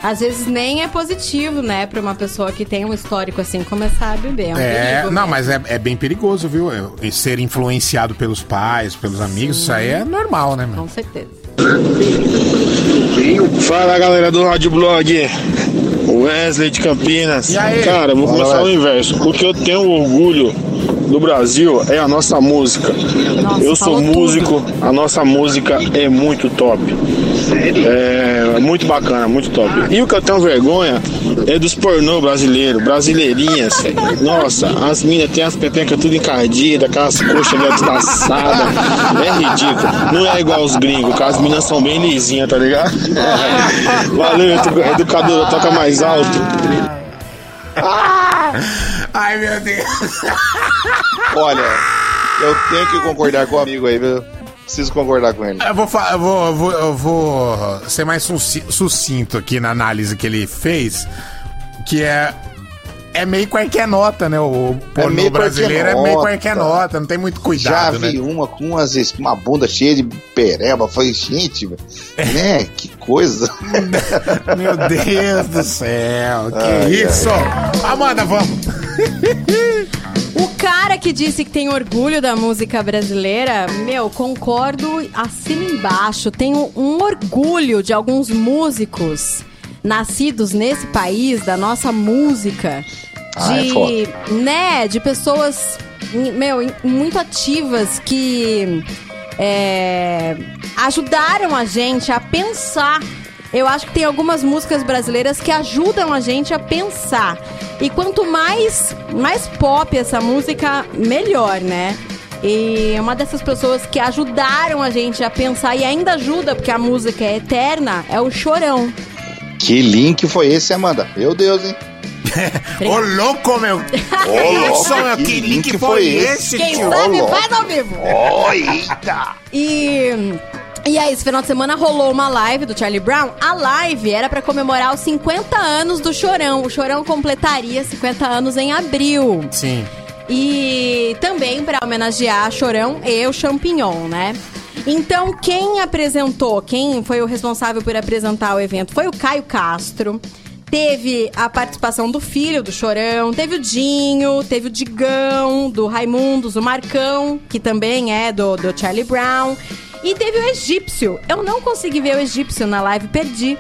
Às vezes nem é positivo, né, pra uma pessoa que tem um histórico assim começar a beber. É, um É, perigo não, mesmo. mas é, é bem perigoso, viu? É, Ser influenciado pelos pais, pelos amigos, isso aí é normal, né, meu? Com certeza. Fala galera do Rádio Blog, Wesley de Campinas. E aí? Cara, vou Fala, começar o inverso. O que eu tenho orgulho do Brasil é a nossa música. eu sou músico, a nossa música é muito top. É muito bacana, muito top. E o que eu tenho vergonha é dos pornô brasileiros, brasileirinhas. Nossa, as minas têm as pepecas tudo encardidas, aquelas coxas meio destaçadas. É ridículo. Não é igual os gringos, que as minas são bem lisinhas, tá ligado? Valeu, edu- educadora, toca mais alto. Ai, meu Deus. Olha, eu tenho que concordar com o amigo aí, viu? Preciso concordar com ele. Eu vou, eu vou, eu vou, eu vou ser mais suci- sucinto aqui na análise que ele fez, que é é meio qualquer nota, né? O pornô meio qualquer brasileiro é meio qualquer nota, não tem muito cuidado, Já vi né? uma com umas, uma bunda cheia de pereba. Falei, gente, né? Que coisa. Meu Deus do céu, que Ai, isso? Amanda, vamos. O cara que disse que tem orgulho da música brasileira, meu, concordo, assina embaixo. Tenho um orgulho de alguns músicos nascidos nesse país, da nossa música. Ah, é De, né, de pessoas, meu, muito ativas que é, ajudaram a gente a pensar. Eu acho que tem algumas músicas brasileiras que ajudam a gente a pensar. E quanto mais, mais pop essa música, melhor, né? E uma dessas pessoas que ajudaram a gente a pensar e ainda ajuda, porque a música é eterna, é o Chorão. Que link foi esse, Amanda? Meu Deus, hein? Ô, louco, meu! Ô, louco, meu? que Que link link foi esse? esse, Quem tio? sabe faz ao vivo. Oh, eita! E. E aí, esse final de semana rolou uma live do Charlie Brown. A live era pra comemorar os 50 anos do Chorão. O Chorão completaria 50 anos em abril. Sim. E também para homenagear Chorão e o Champignon, né? Então, quem apresentou, quem foi o responsável por apresentar o evento foi o Caio Castro. Teve a participação do filho do Chorão, teve o Dinho, teve o Digão, do Raimundos, o Marcão, que também é do, do Charlie Brown. E teve o Egípcio. Eu não consegui ver o Egípcio na live, perdi.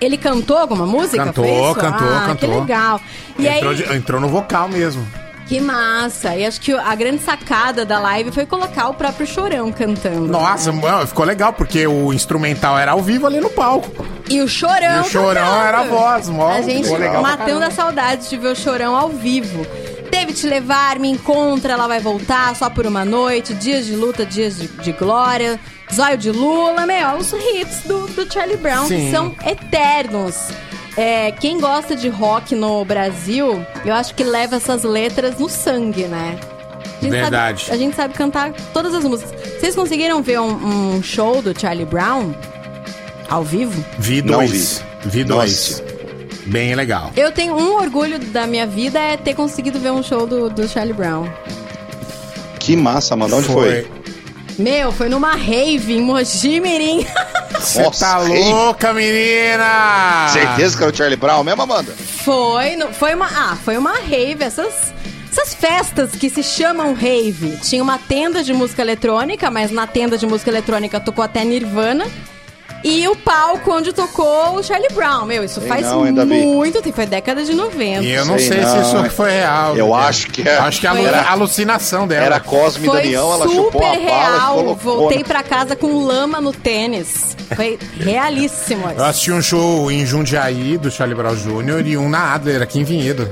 Ele cantou alguma música? Cantou, cantou, ah, cantou. Que legal. E entrou, aí, de- entrou no vocal mesmo. que massa. E acho que a grande sacada da live foi colocar o próprio Chorão cantando. Nossa, mano, ficou legal, porque o instrumental era ao vivo ali no palco. E o Chorão E o Chorão cantando. era a voz, mó, A gente legal matando a saudade de ver o Chorão ao vivo. Teve Te Levar, Me Encontra, Ela Vai Voltar, Só por Uma Noite, Dias de Luta, Dias de, de Glória, Zóio de Lula, meu, os hits do, do Charlie Brown que são eternos. É, quem gosta de rock no Brasil, eu acho que leva essas letras no sangue, né? A gente Verdade. Sabe, a gente sabe cantar todas as músicas. Vocês conseguiram ver um, um show do Charlie Brown? Ao vivo? Vi Não dois. Vi dois. Bem legal. Eu tenho um orgulho da minha vida é ter conseguido ver um show do, do Charlie Brown. Que massa, mano. Onde foi? Meu, foi numa rave em Mogi Mirim. Você tá rave. louca, menina! Certeza que era o Charlie Brown mesmo, Amanda? foi, no- foi uma, ah, foi uma rave, essas essas festas que se chamam rave. Tinha uma tenda de música eletrônica, mas na tenda de música eletrônica tocou até Nirvana. E o palco onde tocou o Charlie Brown. Meu, isso Sei faz não, muito tempo, foi década de 90. E eu não Sei sei, não, se isso foi real. Eu né? acho que é. Acho que é alu- Era- alucinação dela. Era Cosme Foi Damião, ela super chupou a bala real. colocou. Voltei pra casa com lama no tênis. Foi realíssimo. Eu assisti um show em Jundiaí do Charlie Brown Jr. e um na Adler, aqui em Vinhedo.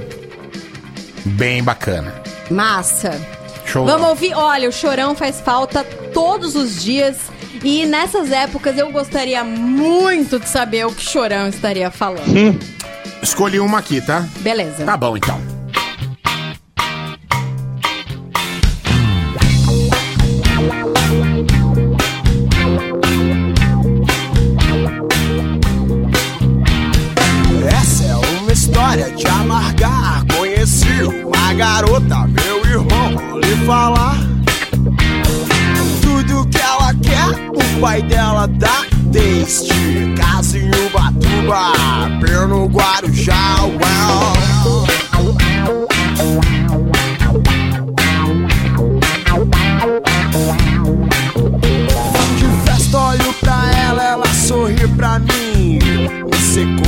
Bem bacana. Massa. Show. Vamos ouvir? Olha, o chorão faz falta todos os dias. E nessas épocas eu gostaria muito de saber o que chorão estaria falando. Escolhi uma aqui, tá? Beleza. Tá bom, então. Essa é uma história de amargar. Conheci uma garota, meu irmão, lhe falar. Pai dela dá. Desde casa em Ubatuba, Perno Guarujá, well.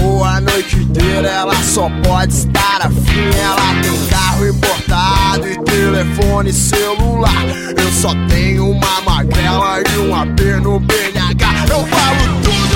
Secou a noite inteira, ela só pode estar afim. Ela tem carro importado e telefone celular. Eu só tenho uma magrela e um AP no BNH. Eu falo tudo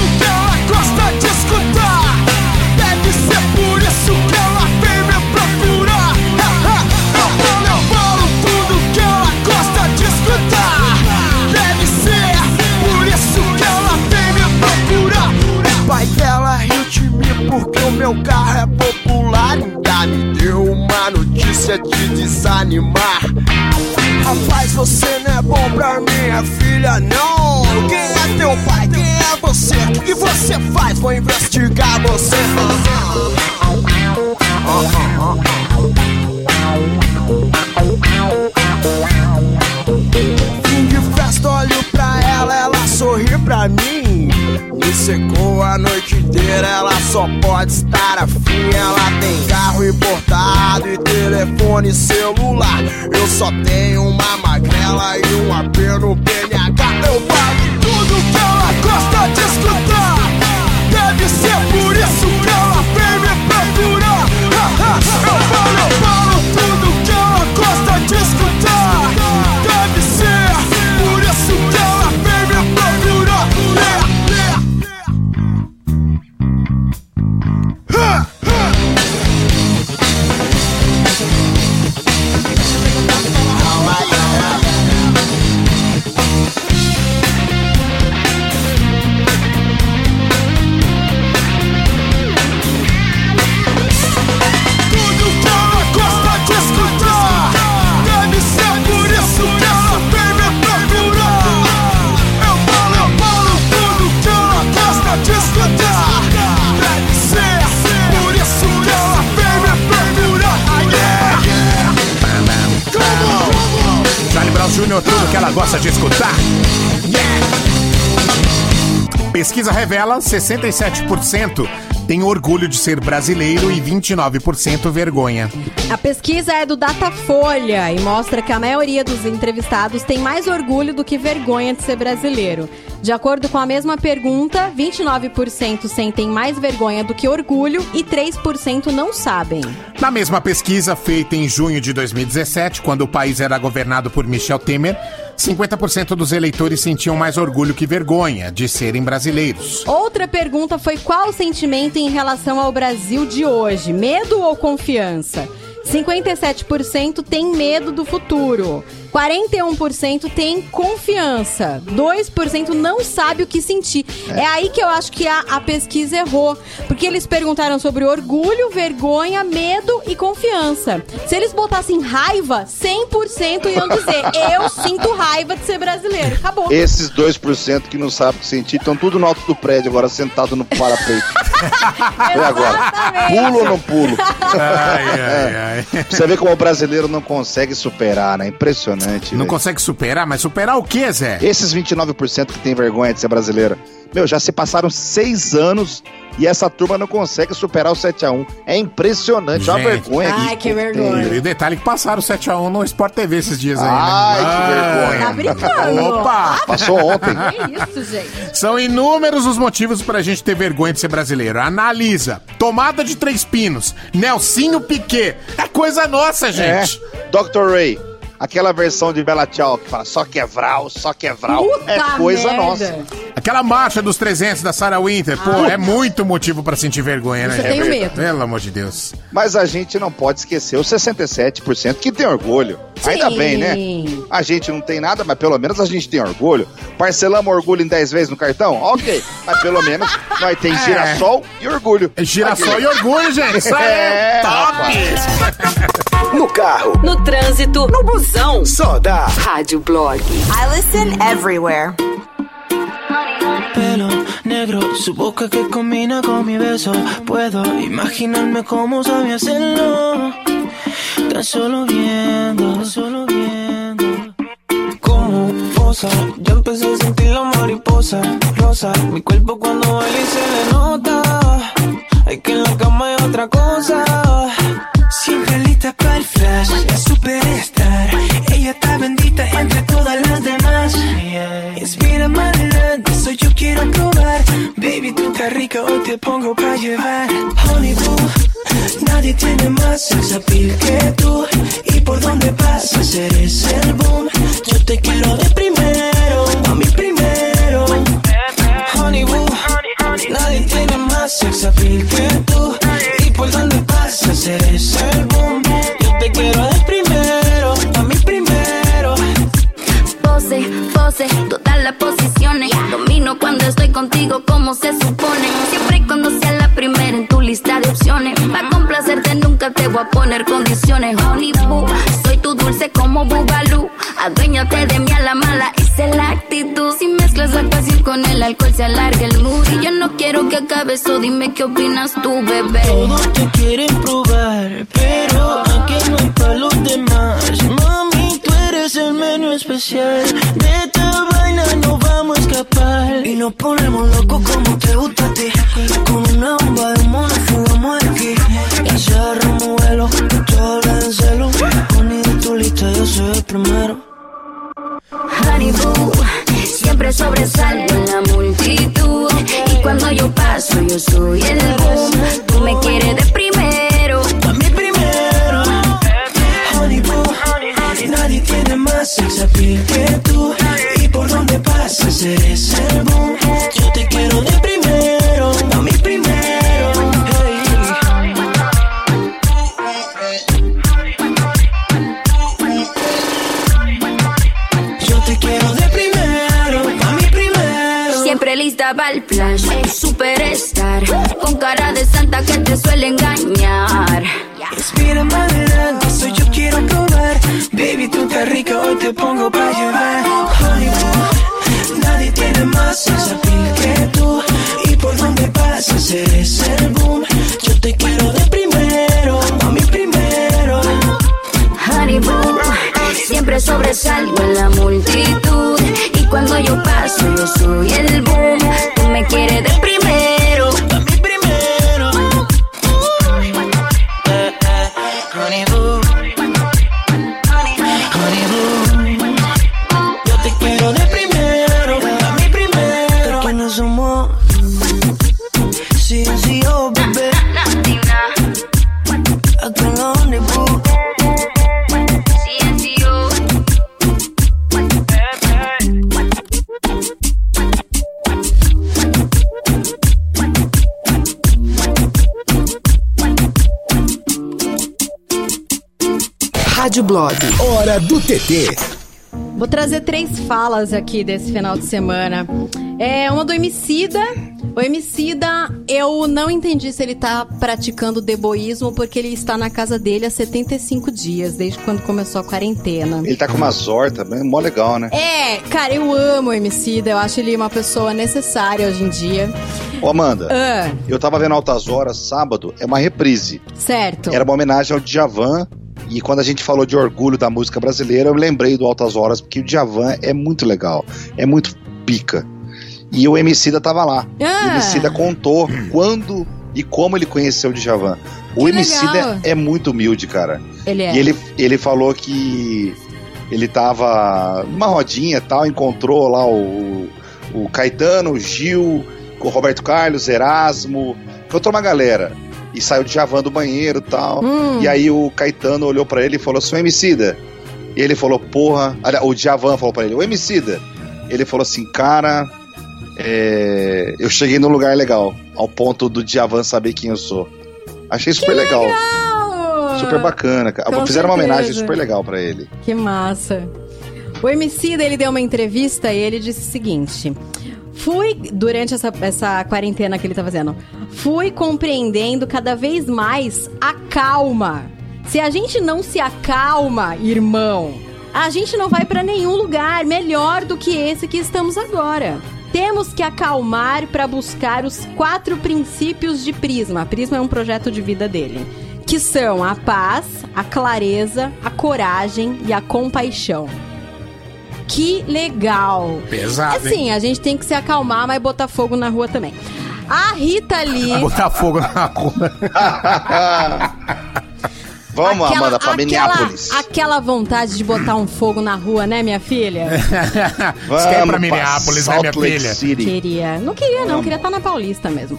o meu carro é popular. Ainda me deu uma notícia de desanimar. Rapaz, você não é bom pra minha filha, não. Quem é teu pai? Quem é você? O que você faz? Vou investigar você. Fim de festa, olho pra ela, ela sorri pra mim. Me secou a noite inteira, ela só pode estar afim. Ela tem carro importado e telefone celular. Eu só tenho uma magrela e um AP no PNH. Eu falo tudo que ela gosta de escutar. Deve ser por isso ela gosta de escutar. Pesquisa revela 67% tem orgulho de ser brasileiro e 29% vergonha. A pesquisa é do Datafolha e mostra que a maioria dos entrevistados tem mais orgulho do que vergonha de ser brasileiro. De acordo com a mesma pergunta, 29% sentem mais vergonha do que orgulho e 3% não sabem. Na mesma pesquisa feita em junho de 2017, quando o país era governado por Michel Temer, 50% dos eleitores sentiam mais orgulho que vergonha de serem brasileiros. Outra pergunta foi qual o sentimento em relação ao Brasil de hoje? Medo ou confiança? 57% tem medo do futuro. 41% tem confiança. 2% não sabe o que sentir. É. aí que eu acho que a, a pesquisa errou. Porque eles perguntaram sobre orgulho, vergonha, medo e confiança. Se eles botassem raiva, 100% iam dizer: Eu sinto raiva de ser brasileiro. Acabou. Esses 2% que não sabem o que sentir estão tudo no alto do prédio agora, sentado no parapeito. e agora? Pulo ou não pulo? Ai, ai, ai. Você vê como o brasileiro não consegue superar, né? Impressionante. Não velho. consegue superar, mas superar o quê, Zé? Esses 29% que tem vergonha de ser brasileiro. Meu, já se passaram seis anos e essa turma não consegue superar o 7x1. É impressionante, é uma Gente. vergonha. Ai, que vergonha. E o detalhe é que passaram o 7x1 no Sport TV esses dias aí, né? Ai, que Tá vergonha. brincando. Opa! Passou ontem. Que isso, gente? São inúmeros os motivos pra gente ter vergonha de ser brasileiro. Analisa. Tomada de três pinos. Nelsinho Piquet. É coisa nossa, gente. É. Dr. Ray. Aquela versão de Bela Tchau que fala só quebral, só quebral. Puta é coisa merda. nossa. Aquela marcha dos 300 da Sarah Winter. Pô, é muito motivo pra sentir vergonha, né? Eu tenho medo. Pelo amor de Deus. Mas a gente não pode esquecer os 67% que tem orgulho. Ainda bem, né? A gente não tem nada, mas pelo menos a gente tem orgulho. Parcelamos orgulho em 10 vezes no cartão? Ok. Mas pelo menos nós tem É. girassol e orgulho. Girassol Aqui. e orgulho, gente. Isso aí é, É, top. No carro, No trânsito, no busão. só dá. Rádio Blog. I listen everywhere. pelo negro, su boca que combina con mi beso. Puedo imaginarme cómo sabía hacerlo. Tan solo viendo, tan solo viendo. Como posa, ya empecé a sentir la mariposa rosa. Mi cuerpo cuando baila y se le nota. Hay que en la cama hay otra cosa. Siempre lista para el flash, la superstar. Ella está bendita entre todas las demás. Inspira más adelante, soy yo quiero probar. Baby, tú estás rica, hoy te pongo para llevar. Honey boo, nadie tiene más sex appeal que tú. Y por donde pasas eres el boom. Yo te quiero de primero, a mí primero. Honey boo, nadie tiene más sex appeal que tú. Pasas eres el boom. Yo te quiero de primero, a mí primero. Pose, pose, todas las posiciones. Domino cuando estoy contigo como se supone. Siempre y cuando sea la primera en tu lista de opciones. Para complacerte nunca te voy a poner condiciones. Honey boo, soy tu dulce como bubalú. Aduéñate de mí a la mala, es la actitud. La pasión con el alcohol se alarga el mood. Y yo no quiero que acabe eso, dime qué opinas tú, bebé. Todos te quieren probar, pero aquí no hay para los demás. Mami, tú eres el menú especial. De esta vaina no vamos a escapar. Y nos ponemos locos como te gusta a ti. Con una bomba de mono fugamos de aquí. Y cerramos vuelo, todo en celo. Honey, de tu lista yo soy el primero. Honey boo, siempre sobresalgo en la multitud. Y cuando yo paso, yo soy el boom. Tú me quieres de primero. A mí primero. Honey boo, nadie tiene más sex appeal que tú. Y por donde pasas eres el boom. Lista para el flash, superstar. Con cara de santa que te suele engañar. Respira más adelante, soy yo quiero probar. Baby, tú estás rica, hoy te pongo para llevar. Honey boo, nadie tiene más sex appeal que tú. Y por donde pasas eres el boom. Yo te quiero de primero, a mí primero. Honey boo, siempre sobresale algo en la multitud. Cuando yo paso, yo soy el boom. Tú me quieres de Blog. Hora do TT. Vou trazer três falas aqui desse final de semana. É uma do Emicida. O Emicida, eu não entendi se ele tá praticando deboísmo porque ele está na casa dele há 75 dias, desde quando começou a quarentena. Ele tá com uma zorta, né? mó legal, né? É, cara, eu amo o Emicida, eu acho ele uma pessoa necessária hoje em dia. Ô, Amanda, Ah. eu tava vendo Altas Horas sábado, é uma reprise. Certo. Era uma homenagem ao Djavan. E quando a gente falou de orgulho da música brasileira, eu lembrei do Altas Horas, porque o Djavan é muito legal, é muito pica. E o Emicida tava lá. Ah. O Emicida contou quando e como ele conheceu o Djavan. O Que Emicida legal. é muito humilde, cara. Ele é. E ele, ele falou que ele tava numa rodinha e tal, encontrou lá o, o Caetano, o Gil, o Roberto Carlos, Erasmo, encontrou uma galera. E saiu de Javan do banheiro e tal. Hum. E aí o Caetano olhou pra ele e falou: Seu Emicida. E ele falou: Porra. O Djavan falou pra ele: O Emicida. Ele falou assim: Cara, é, eu cheguei num lugar legal, ao ponto do Djavan saber quem eu sou. Achei super legal. Super bacana, cara. Com Fizeram uma homenagem certeza. super legal pra ele. Que massa. O Emicida, ele deu uma entrevista e ele disse o seguinte... Fui, durante essa, essa quarentena que ele tá fazendo, fui compreendendo cada vez mais a calma. Se a gente não se acalma, irmão, a gente não vai pra nenhum lugar melhor do que esse que estamos agora. Temos que acalmar para buscar os quatro princípios de Prisma. Prisma é um projeto de vida dele, que são a paz, a clareza, a coragem e a compaixão. Que legal! Pesado, Assim, a gente tem que se acalmar, mas botar fogo na rua também. A Rita Lee. Botar fogo na rua. Vamos, Amanda, pra aquela, Minneapolis. aquela vontade de botar um fogo na rua, né, minha filha? Você quer ir pra Minneapolis, né, minha Lake filha? City. Queria. Não queria, não. Vamos. Queria estar na Paulista mesmo.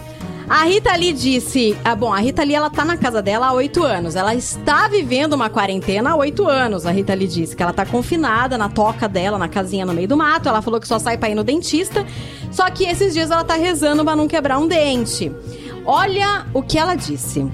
A Rita Lee disse. Ah, bom, a Rita Lee ela tá na casa dela há oito anos. Ela está vivendo uma quarentena há oito anos. A Rita Lee disse que ela tá confinada na toca dela, na casinha no meio do mato. Ela falou que só sai pra ir no dentista. Só que esses dias ela tá rezando pra não quebrar um dente. Olha o que ela disse.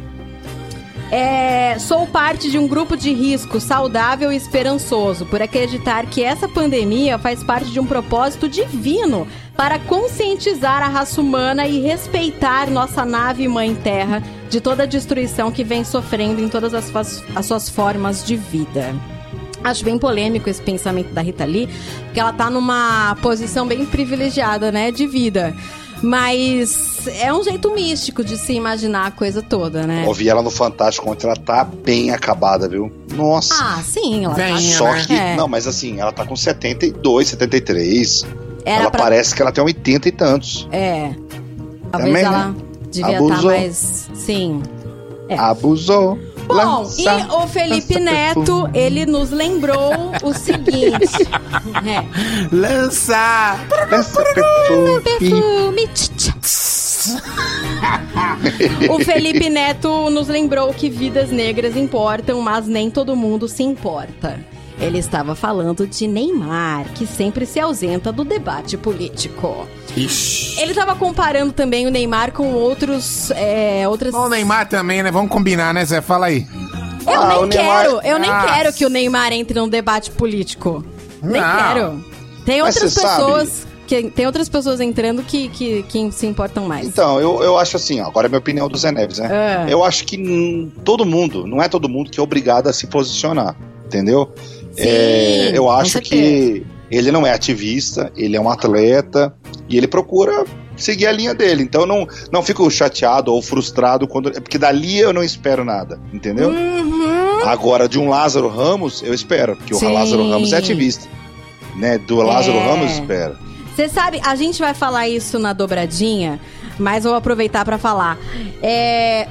É, sou parte de um grupo de risco saudável e esperançoso por acreditar que essa pandemia faz parte de um propósito divino para conscientizar a raça humana e respeitar nossa nave Mãe Terra de toda a destruição que vem sofrendo em todas as, as suas formas de vida. Acho bem polêmico esse pensamento da Rita Lee, porque ela tá numa posição bem privilegiada, né, de vida. Mas é um jeito místico de se imaginar a coisa toda, né? Ouvi ela no Fantástico ontem, ela tá bem acabada, viu? Nossa. Ah, sim, ela tá... Só que, É. não, mas assim, ela tá com 72, 73. Era ela pra- parece que ela tem 80 e tantos. É. Talvez Também, ela né? devia estar Abusou. mais. Sim. É. Abusou. Bom, Lança- e o Felipe Neto, perfume. ele nos lembrou o seguinte. é. Lança! Lança perfume. Perfume. o Felipe Neto nos lembrou que vidas negras importam, mas nem todo mundo se importa. Ele estava falando de Neymar, que sempre se ausenta do debate político. Ixi. Ele estava comparando também o Neymar com outros. É, outras. O Neymar também, né? Vamos combinar, né, Zé? Fala aí. Eu Ah, nem Neymar- quero, eu nem Ah. quero que o Neymar entre num debate político. Nem Não. quero. Tem Mas outras você sabe- pessoas. Que, tem outras pessoas entrando que, que, que se importam mais. Então, eu, eu acho assim, ó, agora é a minha opinião do Zé Neves, né? É. Eu acho que todo mundo, não é todo mundo que é obrigado a se posicionar, entendeu? É, eu acho que ele não é ativista, ele é um atleta e ele procura seguir a linha dele. Então eu não, não fico chateado ou frustrado quando. é Porque dali eu não espero nada, entendeu? Uhum. Agora, de um Lázaro Ramos, eu espero, porque Sim. o Lázaro Ramos é ativista. Né? Do Lázaro É. Ramos, espero. Você sabe, a gente vai falar isso na dobradinha, mas vou aproveitar pra falar. É,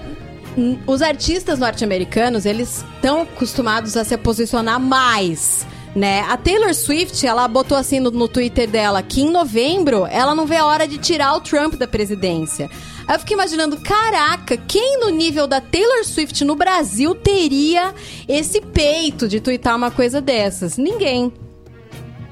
os artistas norte-americanos, eles estão acostumados a se posicionar mais. Né? A Taylor Swift, ela botou assim no, no Twitter dela que em novembro ela não vê a hora de tirar o Trump da presidência. Aí eu fico imaginando, caraca, quem no nível da Taylor Swift no Brasil teria esse peito de twittar uma coisa dessas? Ninguém.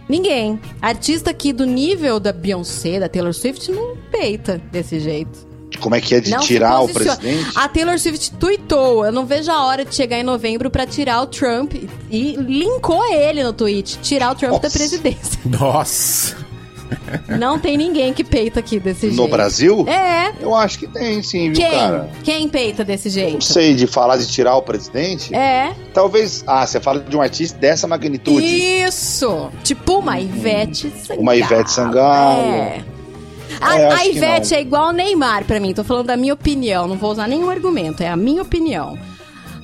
Ninguém. Artista aqui do nível da Beyoncé, da Taylor Swift, não peita desse jeito. Como é que é de Não tirar o presidente? A Taylor Swift tweetou: Eu não vejo a hora de chegar em novembro pra tirar o Trump. E linkou ele no tweet: tirar o Trump da Nossa. presidência. Nossa. Não tem ninguém que peita aqui desse jeito. No Brasil? É. Eu acho que tem, sim, viu, Quem? cara? Quem peita desse jeito? Não sei, de falar de tirar o presidente? É. Talvez. Ah, você fala de um artista dessa magnitude. Isso! Tipo uma Ivete Sangalo. Uma Ivete Sangalo. É. A, É, a que Ivete é igual o Neymar pra mim. Tô falando da minha opinião. Não vou usar nenhum argumento. É a minha opinião.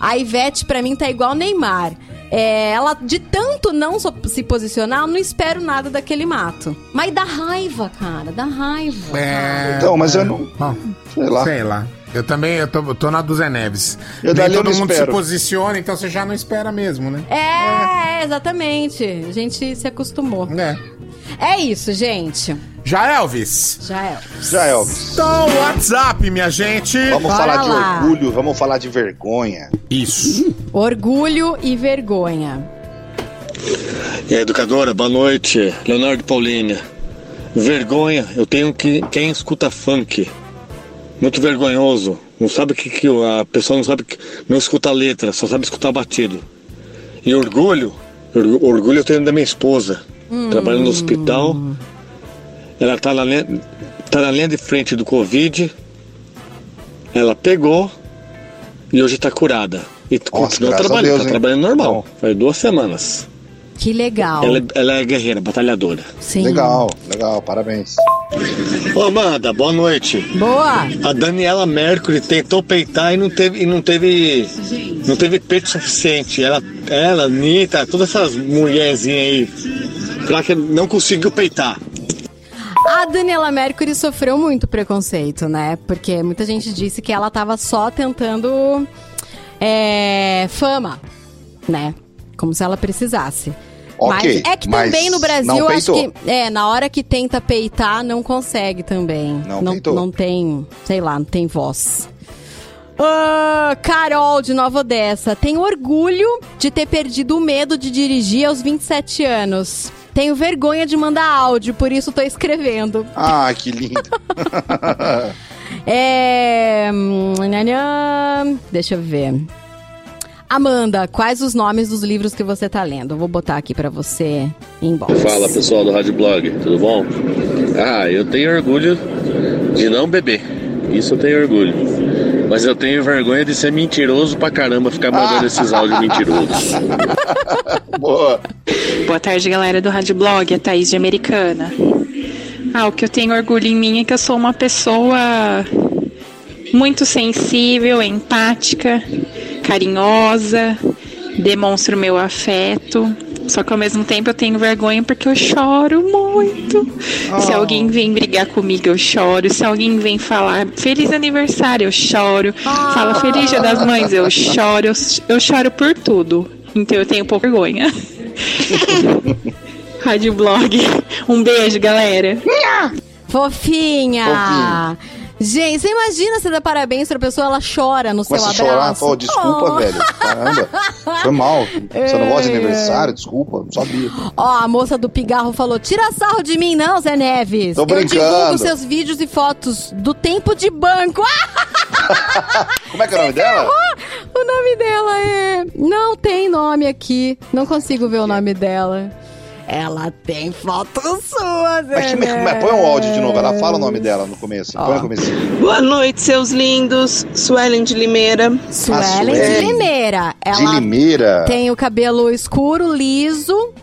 A Ivete pra mim tá igual o Neymar. É, ela, de tanto não so- se posicionar, eu não espero nada daquele mato. Mas dá raiva, cara. Dá raiva. É, Então, mas eu não. Bom, Sei lá. Sei lá. Eu também eu tô, eu tô na do Zé Neves. Eu Nem todo mundo espero. se posiciona, então você já não espera mesmo, né? É, exatamente. A gente se acostumou. É. É isso, gente. Já Elvis. Já é. Já, Elvis. Então, WhatsApp, minha gente. Vamos Bora falar de lá. orgulho, vamos falar de vergonha. Isso. Orgulho e vergonha. E aí, educadora, boa noite. Leonardo Paulínia. Vergonha, eu tenho que. Quem escuta funk? Muito vergonhoso. Não sabe que, que a pessoa não sabe que. Não escuta a letra, só sabe escutar batido. E orgulho, orgu- orgulho eu tenho da minha esposa. Trabalhando no hospital. Ela tá na, linha, tá na linha de frente do Covid. Ela pegou e hoje tá curada. E continua graças a trabalhando, Deus, tá trabalhando normal. Faz duas semanas. Que legal. Ela, é- ela é guerreira, batalhadora. Sim. Legal, legal, parabéns. Ô Amanda, boa noite. Boa. A Daniela Mercury tentou peitar e não teve, e não teve, não teve peito suficiente. Ela, ela, Anitta, todas essas mulherzinhas aí, pra que não conseguiu peitar. A Daniela Mercury sofreu muito preconceito, né? Porque muita gente disse que ela tava só tentando é, fama, né? Como se ela precisasse. Ok, mas é que mas também no Brasil, acho que. É, na hora que tenta peitar, não consegue também. Não não, peitou. não tem, sei lá, não tem voz. Ah, Carol, de Nova Odessa, tem orgulho de ter perdido o medo de dirigir aos 27 anos. Tenho vergonha de mandar áudio, por isso tô escrevendo. Ah, que lindo. É. hum, Deixa eu ver. Amanda, quais os nomes dos livros que você tá lendo? Eu vou botar aqui pra você em box. Fala pessoal do Rádio Blog, tudo bom? Ah, eu tenho orgulho de não beber. Isso eu tenho orgulho. Mas eu tenho vergonha de ser mentiroso pra caramba, ficar mandando esses áudios mentirosos. Boa. Boa tarde, galera do Rádio Blog, a Thaís de Americana. Ah, o que eu tenho orgulho em mim é que eu sou uma pessoa muito sensível, empática, carinhosa, demonstro meu afeto. Só que ao mesmo tempo eu tenho vergonha porque eu choro muito. Se alguém vem brigar comigo, eu choro. Se alguém vem falar feliz aniversário, eu choro. Fala feliz dia das mães, eu choro. Eu, eu choro por tudo. Então eu tenho pouca vergonha. Rádio Blog. Um beijo, galera. Fofinha! Gente, você imagina você dar parabéns pra pessoa, ela chora no Começa seu chorar, abraço. pô, desculpa, Oh. velho. Caramba. Foi mal. Você não gosta de aniversário? Desculpa, não sabia. Ó, a moça do pigarro falou: tira sarro de mim, não, Zé Neves. Tô Eu brincando. divulgo seus vídeos e fotos do tempo de banco. Como é que é o nome dela? o nome dela é. Não tem nome aqui. Não consigo ver o nome dela. Ela tem foto sua, Zé Mas, que, Neves. mas põe um áudio de novo, ela fala o nome dela no começo. Põe no começo. Boa noite, seus lindos. Suelen de Limeira. Suelen de Suelen. Limeira. Ela De Limeira. tem o cabelo escuro, liso.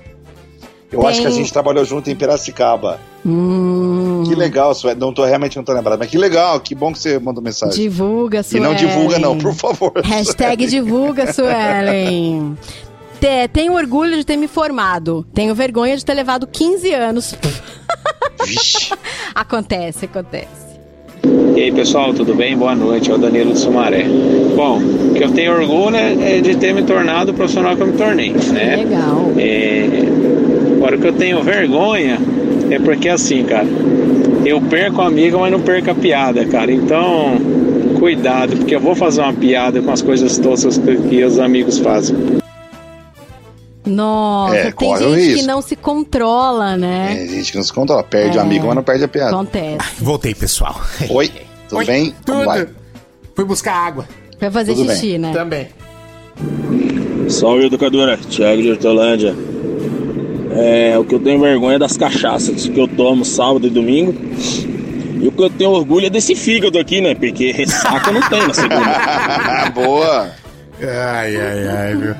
Eu acho que a tem- gente trabalhou junto em Piracicaba. Hum, Que legal, Sueli. Não tô realmente não tô lembrado, mas que legal, que bom que você mandou mensagem. Divulga, E Suelen. não divulga, não, por favor. Hashtag divulga, Suelen. Te- Tenho orgulho de ter me formado. Tenho vergonha de ter levado 15 anos. acontece, acontece. E aí pessoal, tudo bem? Boa noite, é o Danilo de Sumaré. Bom, o que eu tenho orgulho é de ter me tornado o profissional que eu me tornei, né? Legal. É... Agora o que eu tenho vergonha é porque assim, cara, eu perco a amiga, mas não perco a piada, cara. Então, cuidado, porque eu vou fazer uma piada com as coisas toscas que os amigos fazem. Nossa, É, tem corre o gente que risco. não se controla, né? Tem gente que não se controla, perde É. o amigo, mas não perde a piada. Acontece. Voltei, pessoal. Oi, tudo Oi, bem? Tudo. vai? Fui buscar água. Vai fazer Tudo xixi, bem. né? Também. Salve, educadora. Thiago de Hortolândia. É, o que eu tenho vergonha é das cachaças que eu tomo sábado e domingo. E o que eu tenho orgulho é desse fígado aqui, né? Porque ressaca não tem na segunda. Boa. Ai, ai, ai, viu?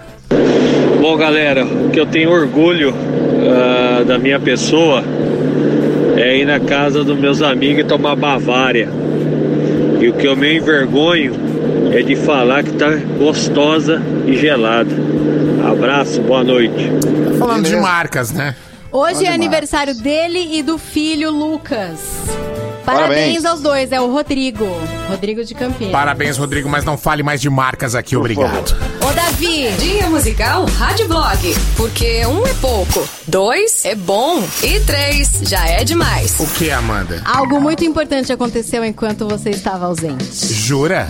Bom, galera, o que eu tenho orgulho ah, da minha pessoa é ir na casa dos meus amigos e tomar Bavária. E o que eu me envergonho é de falar que tá gostosa e gelada. Abraço, boa noite. Falando de marcas, né? Hoje é Olha, aniversário dele e do filho Lucas. Parabéns, Parabéns. aos dois, é o Rodrigo. Rodrigo de Campinas. Parabéns, Rodrigo, mas não fale mais de marcas aqui, obrigado. Ô, Davi! Dia musical Rádio Blog. Porque um é pouco, dois é bom e três já é demais. O que, Amanda? Algo muito importante aconteceu enquanto você estava ausente. Jura?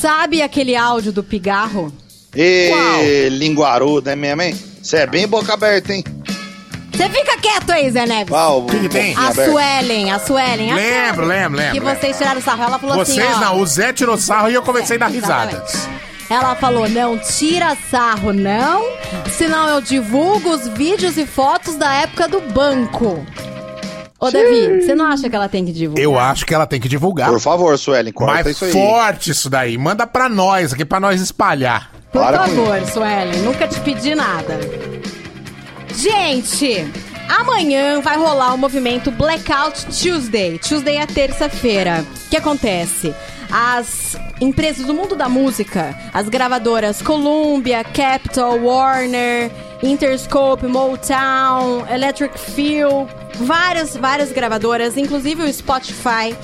Sabe aquele áudio do pigarro? Ê, linguarudo, é mesmo, hein? Você é bem boca aberta, hein? Você fica quieto aí, Zé Neves. Qual? O que, que tem? A Suelen, a Suelen. Lembro, lembro, lembro. Que vocês tiraram sarro. Ela falou Vocês assim, ó. não, o Zé tirou sarro e eu comecei a dar risada. Ela falou, não tira sarro, não, senão eu divulgo os vídeos e fotos da época do banco. Ô, Davi, você não acha que ela tem que divulgar? Eu acho que ela tem que divulgar. Por favor, Suelen, corta Mas isso aí. forte isso daí. Manda pra nós aqui, pra nós espalhar. Por favor, Suelen, nunca te pedi nada. Gente, amanhã vai rolar o movimento Blackout Tuesday. Tuesday é terça-feira. O que acontece? As empresas do mundo da música, as gravadoras Columbia, Capitol, Warner, Interscope, Motown, Electric Feel, várias, várias gravadoras, inclusive o Spotify,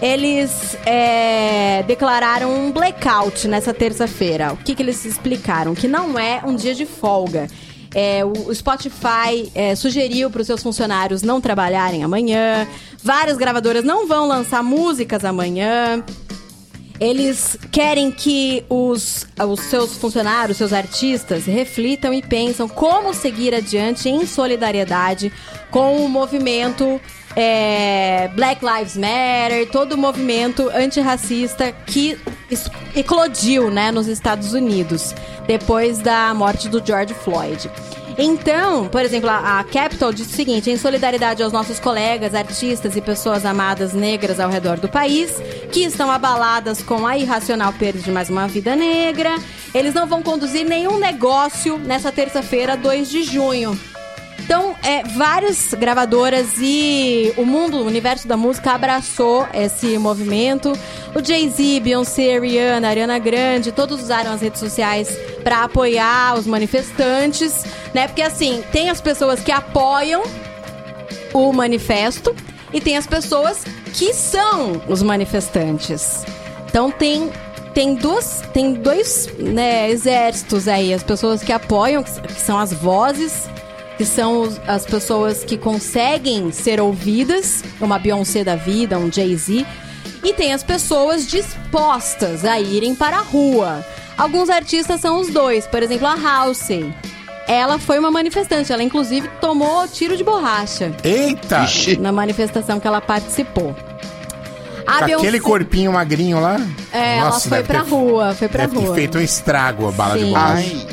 eles é, declararam um blackout nessa terça-feira. O que, que eles explicaram? Que não é um dia de folga. É, o Spotify é, sugeriu para os seus funcionários não trabalharem amanhã. Várias gravadoras não vão lançar músicas amanhã. Eles querem que os, os seus funcionários, seus artistas, reflitam e pensam como seguir adiante em solidariedade com o movimento é, Black Lives Matter, todo o movimento antirracista que eclodiu né, nos Estados Unidos depois da morte do George Floyd. Então, por exemplo, a, Capitol disse o seguinte: em solidariedade aos nossos colegas, artistas e pessoas amadas negras ao redor do país, que estão abaladas com a irracional perda de mais uma vida negra, eles não vão conduzir nenhum negócio nessa terça-feira, 2 de junho. Então, é, várias gravadoras e o mundo, o universo da música abraçou esse movimento. O Jay-Z, Beyoncé, Rihanna, Ariana Grande, todos usaram as redes sociais para apoiar os manifestantes, né? Porque assim, tem as pessoas que apoiam o manifesto e tem as pessoas que são os manifestantes. Então tem tem duas tem dois né, exércitos aí, as pessoas que apoiam, que são as vozes, que são os- as pessoas que conseguem ser ouvidas, uma Beyoncé da vida, um Jay-Z, e tem as pessoas dispostas a irem para a rua. Alguns artistas são os dois, por exemplo, a Halsey. Ela foi uma manifestante, ela inclusive tomou tiro de borracha. Eita! Na manifestação que ela participou. A Com aquele Beyoncé- corpinho magrinho lá. É, ela foi pra ter- rua, foi pra deve ter rua. feito um estrago a bala de Sim. borracha.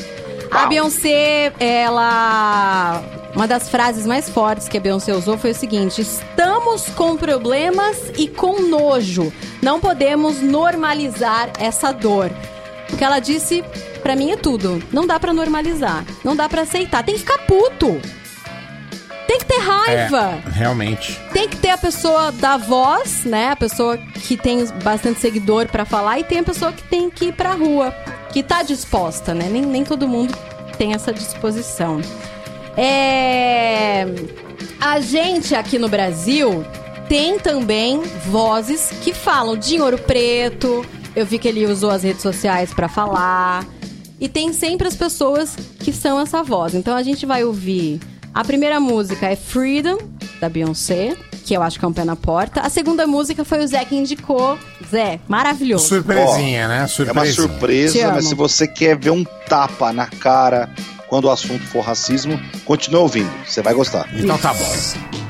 A Beyoncé, ela. Uma das frases mais fortes que a Beyoncé usou foi o seguinte: estamos com problemas e com nojo. Não podemos normalizar essa dor. O que ela disse, pra mim, é tudo. Não dá pra normalizar. Não dá pra aceitar. Tem que ficar puto. Tem que ter raiva. É, realmente. Tem que ter a pessoa da voz, né? A pessoa que tem bastante seguidor pra falar e tem a pessoa que tem que ir pra rua, que tá disposta, né? Nem, nem todo mundo tem essa disposição. É... A gente aqui no Brasil tem também vozes que falam de Ouro Preto. Eu vi que ele usou as redes sociais pra falar. E tem sempre as pessoas que são essa voz. Então a gente vai ouvir. A primeira música é Freedom, da Beyoncé, que eu acho que é um pé na porta. A segunda música foi o Zé que indicou. Zé, maravilhoso. Surpresinha, né? É uma surpresa, mas se você quer ver um tapa na cara quando o assunto for racismo, continue ouvindo. Você vai gostar. Então tá bom.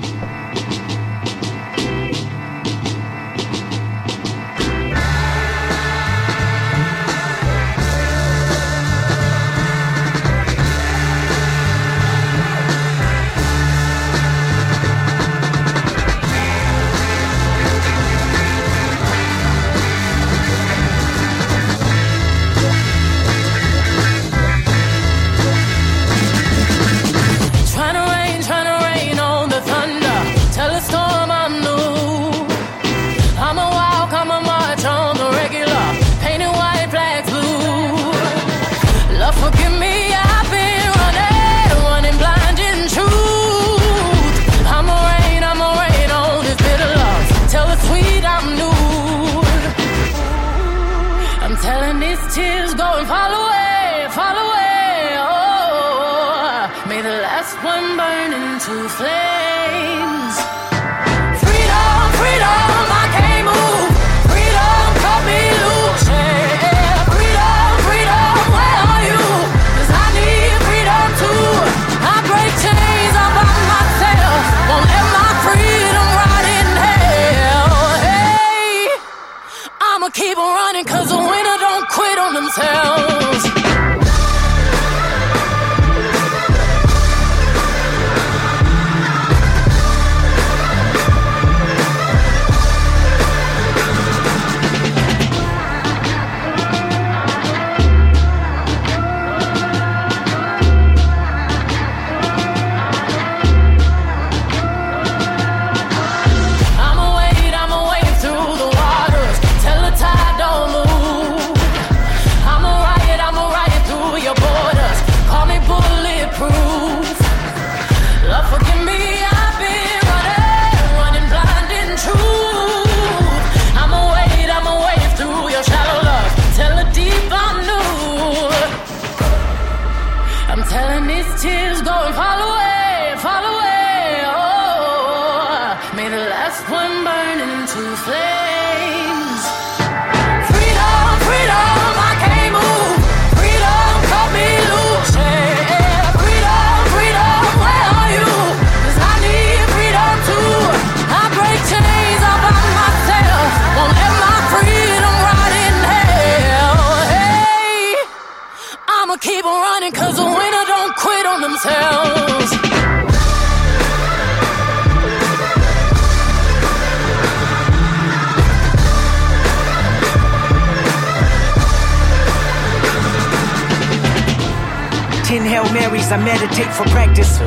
Marys, I meditate for practice.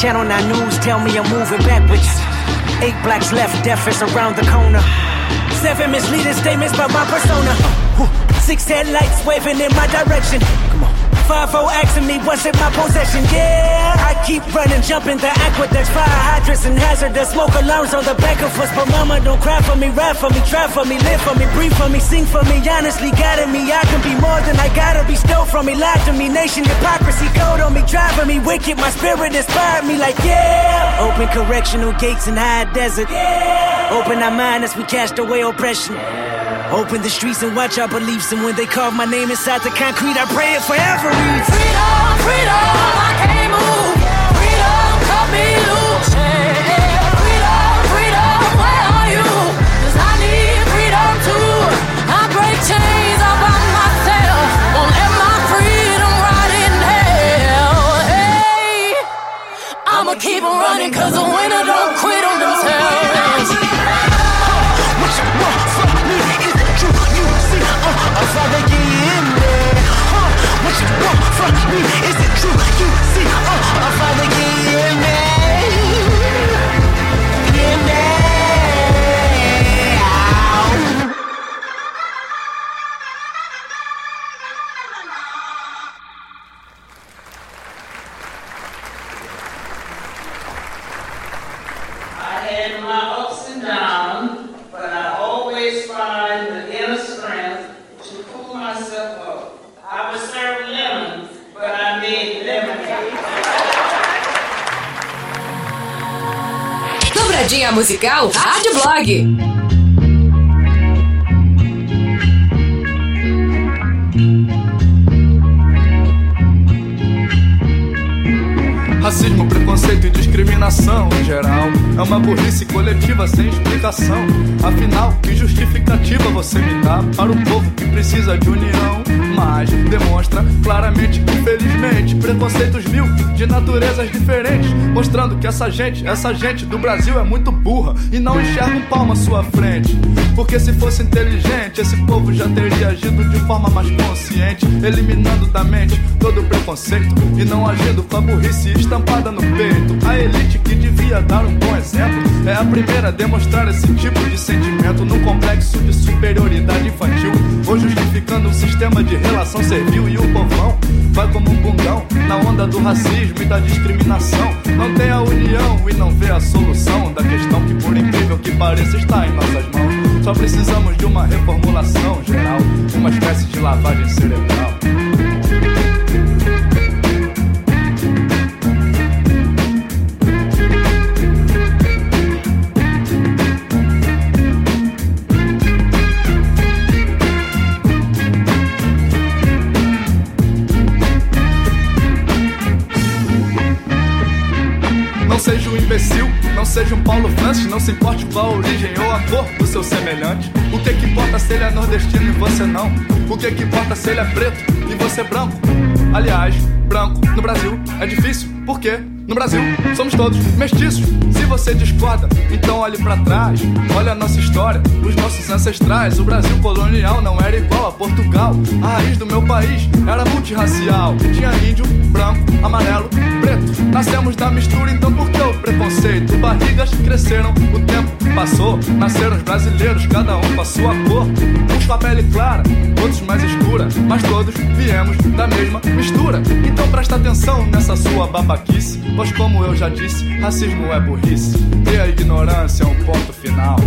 Channel 9 News tell me I'm moving backwards. Eight blacks left, death is around the corner. Seven misleading statements by my persona. Six headlights waving in my direction. Come on. Five O asking me what's in my possession. Yeah, I keep running, jumping the aqueducts, fire hydrants and hazardous smoke alarms on the back of us. But mama, don't cry for me, ride for me, try for me, live for me, breathe for me, sing for me. Honestly, guiding me, I can be more than I gotta be. Stole from me, lied to me, nation hypocrisy, code on me, driving me wicked. My spirit inspired me, like yeah. Open correctional gates in high desert. Yeah. Open our mind as we cast away oppression. Open the streets and watch our beliefs. And when they carve my name inside the concrete, I pray it forever reads. Freedom, freedom, I can't move. Freedom, cut me loose. Freedom, freedom, where are you? 'Cause I need freedom too. I break chains all by myself. Won't let my freedom rot in hell. Hey, I'ma keep on running cause the winner don't quit on themselves. Yeah. Musical Rádio Blog. Discriminação em geral. É uma burrice coletiva sem explicação. Afinal, que justificativa você me dá Para um povo que precisa de união? Mas demonstra claramente, infelizmente Preconceitos mil de naturezas diferentes Mostrando que essa gente, essa gente do Brasil é muito burra E não enxerga um palmo à sua frente. Porque se fosse inteligente Esse povo já teria agido de forma mais consciente Eliminando da mente todo o preconceito E não agindo com a burrice estampada no peito. A elite que devia dar um bom exemplo é a primeira a demonstrar esse tipo de sentimento num complexo de superioridade infantil, ou justificando um sistema de relação servil e o povão vai como um bundão na onda do racismo e da discriminação. Não tem a união e não vê a solução da questão que, por incrível que pareça, está em nossas mãos. Só precisamos de uma reformulação geral, uma espécie de lavagem cerebral. Seja um Paulo Francis, não se importe com a origem ou a cor do seu semelhante. O que que importa se ele é nordestino e você não? O que que importa se ele é preto e você branco? Aliás, branco no Brasil é difícil, por quê? No Brasil, somos todos mestiços. Se você discorda, então olhe pra trás. Olha a nossa história, os nossos ancestrais. O Brasil colonial não era igual a Portugal. A raiz do meu país era multirracial. Tinha índio, branco, amarelo, preto. Nascemos da mistura, então por que o preconceito? Barrigas cresceram, o tempo passou. Nasceram os brasileiros, cada um com a sua cor. Uns com a pele clara, outros mais escura. Mas todos viemos da mesma mistura. Então presta atenção nessa sua babaquice. Pois como eu já disse, racismo é burrice. E a ignorância é um ponto final.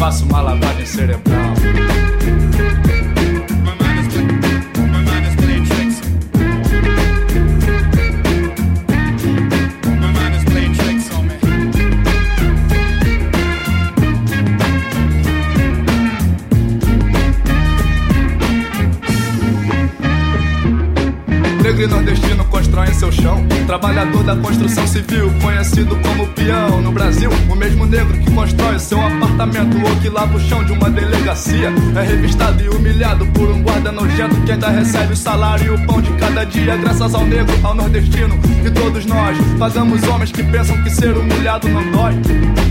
Faço uma lavagem cerebral. Trabalhador da construção civil, conhecido como peão. No Brasil, o mesmo negro que constrói seu apartamento ou que lava o chão de uma delegacia é revistado e humilhado por um guarda nojento que ainda recebe o salário e o pão de cada dia. Graças ao negro, ao nordestino e todos nós pagamos homens que pensam que ser humilhado não dói.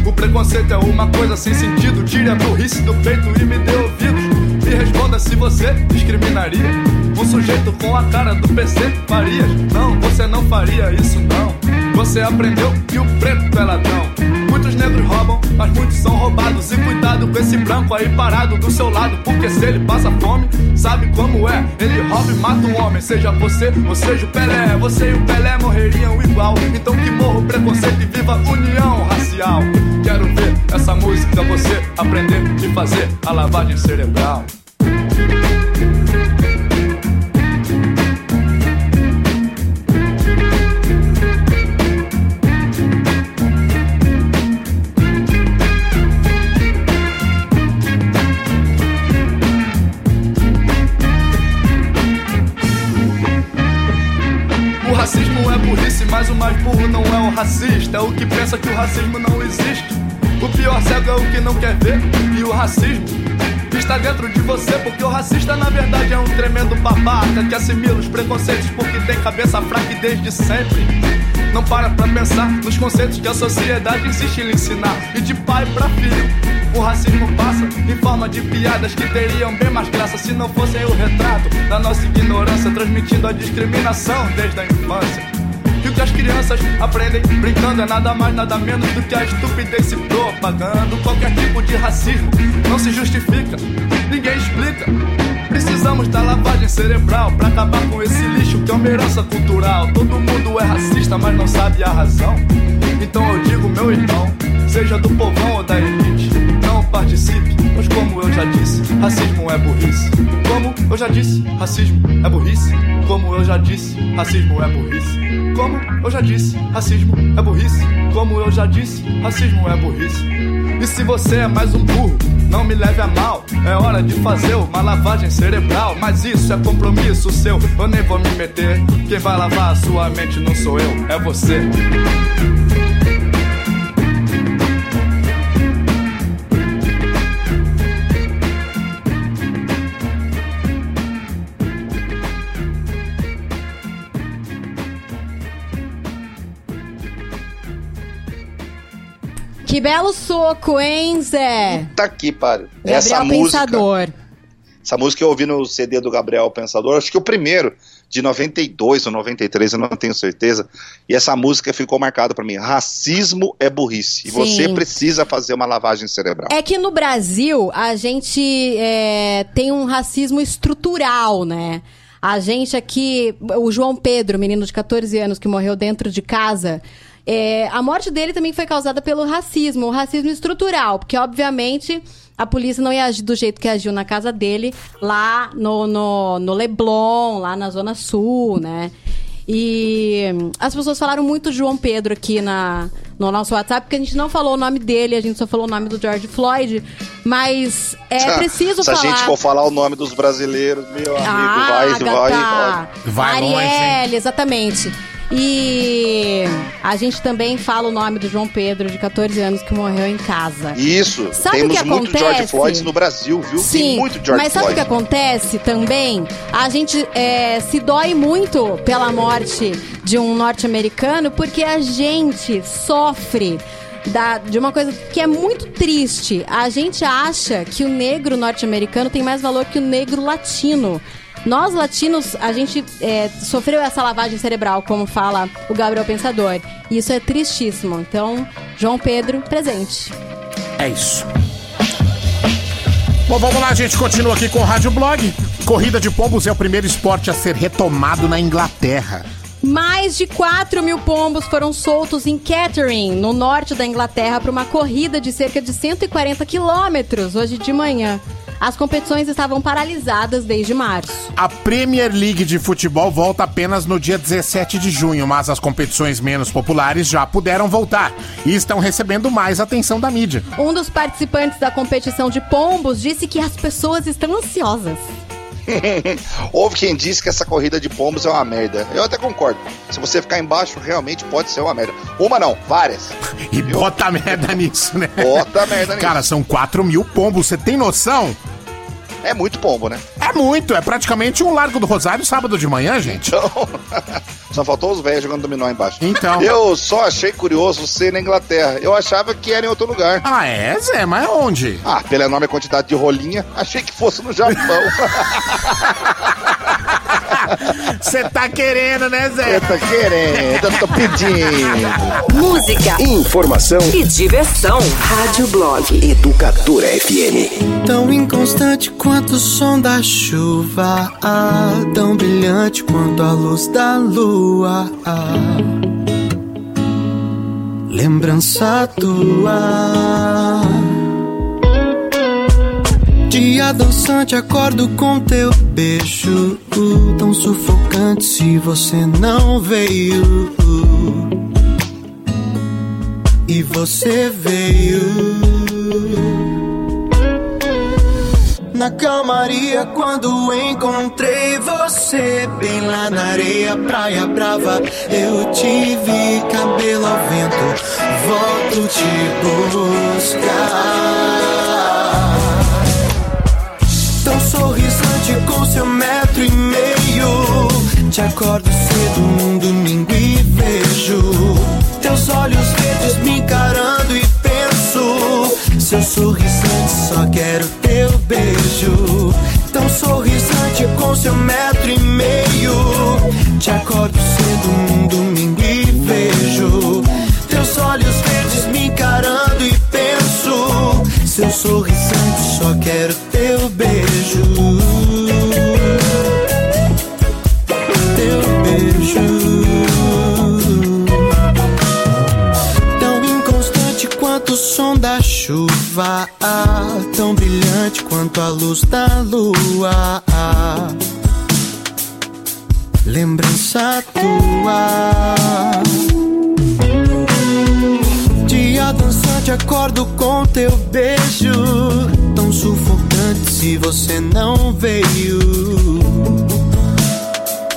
O preconceito é uma coisa sem sentido. Tire a burrice do peito e me dê ouvidos. Me responda se você discriminaria um sujeito com a cara do PC Farias. Não, você não faria isso não. Você aprendeu que o preto é ladrão. Muitos negros roubam, mas muitos são roubados. E cuidado com esse branco aí parado do seu lado, porque se ele passa fome, sabe como é? Ele rouba e mata um homem, seja você ou seja o Pelé. Você e o Pelé morreriam igual. Então que morra o preconceito e viva a união racial. Quero ver essa música você aprender e fazer a lavagem cerebral. É o que pensa que o racismo não existe. O pior cego é o que não quer ver. E o racismo está dentro de você, porque o racista na verdade é um tremendo babaca que assimila os preconceitos porque tem cabeça fraca e desde sempre. Não para pra pensar nos conceitos que a sociedade insiste em lhe ensinar. E de pai pra filho, o racismo passa em forma de piadas que teriam bem mais graça se não fossem o retrato da nossa ignorância, transmitindo a discriminação desde a infância. E o que as crianças aprendem brincando é nada mais, nada menos do que a estupidez se propagando. Qualquer tipo de racismo não se justifica, ninguém explica. Precisamos da lavagem cerebral pra acabar com esse lixo que é uma herança cultural. Todo mundo é racista, mas não sabe a razão. Então eu digo, meu irmão, seja do povão ou da elite, não participe, pois como eu já disse, racismo é burrice. Como eu já disse, racismo é burrice. Como eu já disse, racismo é burrice. Como eu já disse, racismo é burrice. Como eu já disse, racismo é burrice. E se você é mais um burro, não me leve a mal. É hora de fazer uma lavagem cerebral. Mas isso é compromisso seu, eu nem vou me meter. Quem vai lavar a sua mente não sou eu, é você. Que belo soco, hein, Zé? Tá aqui, pare. Gabriel Essa música, Pensador. essa música eu ouvi no CD do Gabriel Pensador, acho que o primeiro, de 92 ou 93, eu não tenho certeza. E essa música ficou marcada pra mim. Racismo é burrice. E você precisa fazer uma lavagem cerebral. É que no Brasil a gente é, tem um racismo estrutural, né? A gente aqui, o João Pedro, menino de 14 anos que morreu dentro de casa, é, a morte dele também foi causada pelo racismo, o racismo estrutural, porque obviamente a polícia não ia agir do jeito que agiu na casa dele, lá no, no, no Leblon, lá na Zona Sul, né? E as pessoas falaram muito de João Pedro aqui na, no nosso WhatsApp, porque a gente não falou o nome dele, a gente só falou o nome do George Floyd. Mas é preciso Se a falar. gente for falar o nome dos brasileiros, meu amigo, Ah, vai, vai, vai. Agatha. Vai longe, exatamente. E a gente também fala o nome do João Pedro, de 14 anos, que morreu em casa. Isso, Sabe o temos que muito George? Floyd no Brasil, viu? Tem Sim, muito George mas sabe o que acontece também? A gente é, se dói muito pela morte de um norte-americano porque a gente sofre da- de uma coisa que é muito triste. A gente acha que o negro norte-americano tem mais valor que o negro latino. Nós latinos, a gente é, sofreu essa lavagem cerebral, como fala o Gabriel Pensador. E isso é tristíssimo. Então, João Pedro, presente. É isso. Bom, vamos lá, a gente continua aqui com o Rádio Blog. Corrida de pombos é o primeiro esporte a ser retomado na Inglaterra. Mais de 4 mil pombos foram soltos em Kettering, no norte da Inglaterra, para uma corrida de cerca de 140 quilômetros hoje de manhã. As competições estavam paralisadas desde março. A Premier League de futebol volta apenas no dia 17 de junho, mas as competições menos populares já puderam voltar e estão recebendo mais atenção da mídia. Um dos participantes da competição de pombos disse que as pessoas estão ansiosas. Houve quem disse que essa corrida de pombos é uma merda. Eu até concordo. Se você ficar embaixo, realmente pode ser uma merda. Uma não, várias. E bota merda nisso, né? Bota merda nisso. Cara, são 4 mil pombos, você tem noção? É muito pombo, né? É muito, é praticamente um Largo do Rosário sábado de manhã, gente. Só faltou os velhos jogando dominó embaixo. Então. Eu só achei curioso ser na Inglaterra. Eu achava que era em outro lugar. Ah, é, Zé? Mas onde? Ah, pela enorme quantidade de rolinha, achei que fosse no Japão. Você tá querendo, né, Zé? Eu tô querendo, eu tô pedindo. Música, Informação e diversão. Rádio Blog. Educadora FM. Tão inconstante quanto o som da chuva, ah, tão brilhante quanto a luz da lua. ah. Lembrança tua. Dia dançante, acordo com teu beijo, tão sufocante se você não veio. E você veio. Na calmaria, quando encontrei você, bem lá na areia, praia brava, eu te vi, cabelo ao vento, volto te buscar. Sorrisante com seu metro e meio, te acordo cedo num domingo e vejo teus olhos verdes me encarando e penso, seu sorrisante, só quero teu beijo. Tão sorrisante com seu metro e meio. Te acordo cedo num domingo e seu sorrisante, só quero teu beijo. Teu beijo. Tão inconstante quanto o som da chuva, tão brilhante quanto a luz da lua. Lembrança tua. Dançante, acordo com teu beijo. Tão sufocante se você não veio.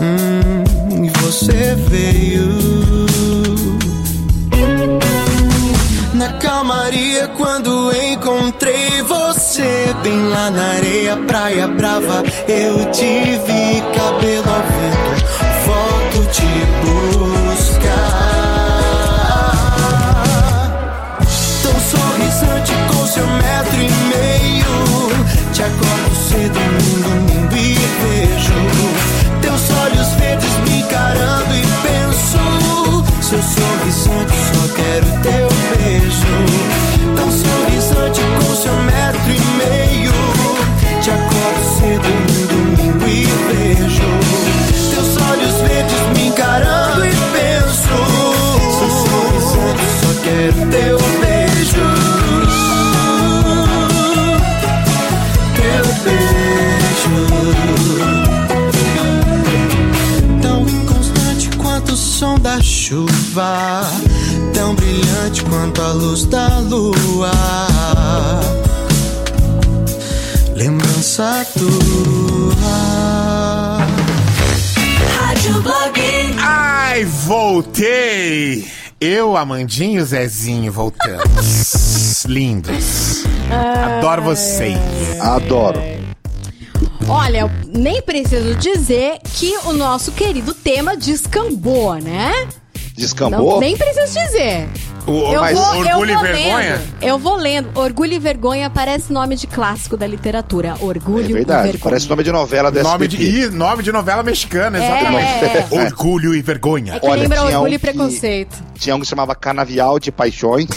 Hum, você veio. Na calmaria, quando encontrei você, bem lá na areia, praia brava, eu te vi, cabelo Eu, Amandinho e o Zezinho voltamos. Lindos. Adoro vocês. Adoro. Olha, eu nem preciso dizer que o nosso querido tema descambou, né? Descambou? Não, nem preciso dizer. O- mas Orgulho e vou Vergonha? lendo. Eu vou lendo. Orgulho e Vergonha parece nome de clássico da literatura. Orgulho É e verdade, Vergonha. parece nome de novela dessa. Nome de, Ih, nome de novela mexicana, É, exatamente. é. Orgulho e vergonha. É que lembra tinha Orgulho um e Preconceito. Tinha um que chamava Canavial de Paixões.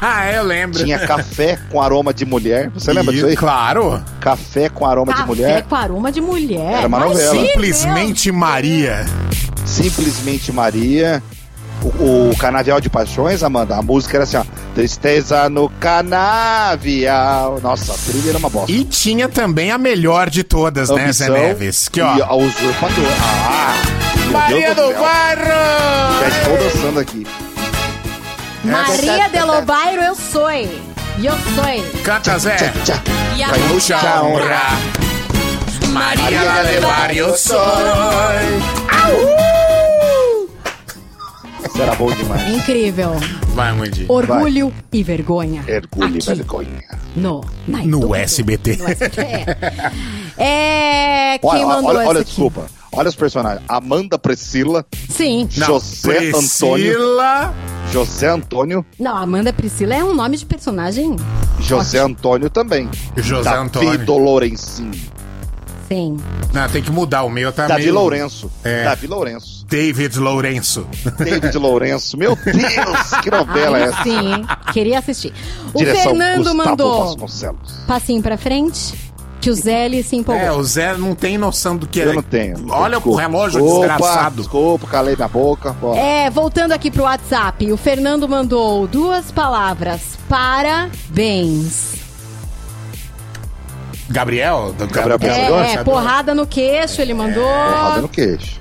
ah, eu lembro. Tinha café com aroma de mulher. Você lembra disso aí? Claro. Café com aroma de Café mulher. com aroma de mulher. Era uma Imagina, novela. Simplesmente Maria. Simplesmente Maria. O, o Canavial de Paixões, Amanda, a música era assim, ó. Tristeza no canavial. Nossa, a trilha era uma bosta. E tinha também a melhor de todas, né, Zé Ambição Neves? Que, ó. E a usurpadora. Ah! Maria Deus do céu. Bairro! Já estou dançando aqui. Maria de Lobairo, eu sou. Eu sou. Canta, Zé. E a Vai mucha honra. Maria de Barrio soy. Isso era bom demais. Incrível. Vai, Mundi. Orgulho e vergonha. Orgulho e vergonha. No, na No SBT. É. Quem Olha, mandou olha, olha desculpa. Olha os personagens. Amanda Priscila, Sim. José Antônio. Priscila. José Antônio. Não, Amanda Priscila é um nome de personagem. José Antônio também. José Davi Antônio. do Lourencinho. Sim. Não, tem que mudar. O meu tá Davi meio... Lourenço. É. Davi Lourenço. David Lourenço. David Lourenço. Meu Deus, que novela é essa? sim? Queria assistir. O Direção Fernando Gustavo mandou Vasconcelos. passinho pra frente, que o Zé ele se empolgou. É, o Zé não tem noção do que é. Eu não tenho. Olha o Desculpa. relógio Desculpa, desgraçado. Desculpa, calei minha boca. Ó. É, voltando aqui pro WhatsApp, o Fernando mandou duas palavras. Parabéns. Gabriel? Do Gabriel É, é, porrada no queixo, ele mandou. Porrada no queixo.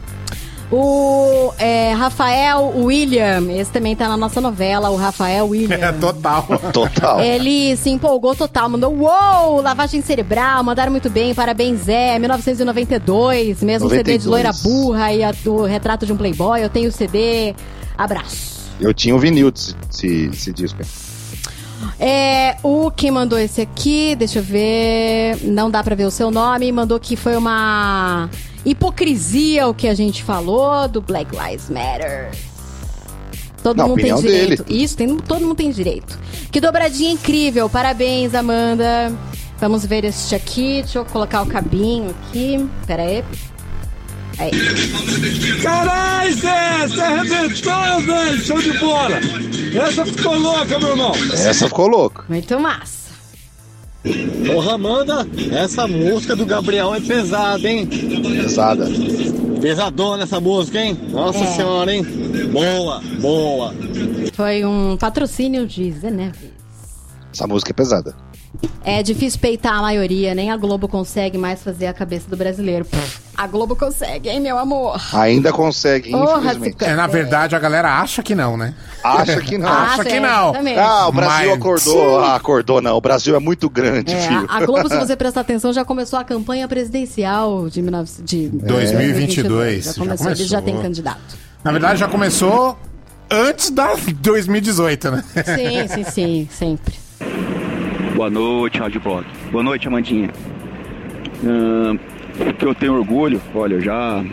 O é, Rafael William, esse também tá na nossa novela, o Rafael William. É, total. Total. Ele se empolgou total, mandou uou, lavagem cerebral, mandaram muito bem, parabéns Zé, 1992, mesmo CD de 92. loira burra e a- o retrato de um playboy, eu tenho o CD, abraço. Eu tinha o vinil desse, desse, desse disco. É, o quem mandou esse aqui, deixa eu ver, não dá pra ver o seu nome, mandou que foi uma hipocrisia o que a gente falou do Black Lives Matter. Todo Na mundo tem direito. dele. Isso, tem, todo mundo tem direito. Que dobradinha incrível. Parabéns, Amanda. Vamos ver este aqui. Deixa eu colocar o cabinho aqui. Pera aí. Aí. Caralho, Zé! Você arrebentou, velho! Show de bola! Essa ficou louca, meu irmão! Essa ficou louca. Muito massa. Ô Amanda, essa música do Gabriel é pesada, hein? Pesada. Pesadona essa música, hein? Nossa É. senhora, hein? Boa, boa. Foi um patrocínio de Zé Neves. Essa música é pesada. É difícil peitar a maioria, nem a Globo consegue mais fazer a cabeça do brasileiro. Pff, a Globo consegue, hein, meu amor? Ainda consegue, Porra, infelizmente. É, na verdade, a galera acha que não, né? Acha que não. Acha que não. Ah, o Brasil Mas- acordou. Ah, acordou não. O Brasil é muito grande, É, filho. a Globo, se você prestar atenção, já começou a campanha presidencial de, 19, de 2022. Já Já começou, já começou. têm candidato. Na verdade, já começou antes da 2018, né? Sim, sim, sim, sempre. Boa noite, Rádio Blog. Boa noite, Amandinha. Ahn, O que eu tenho orgulho, olha, eu já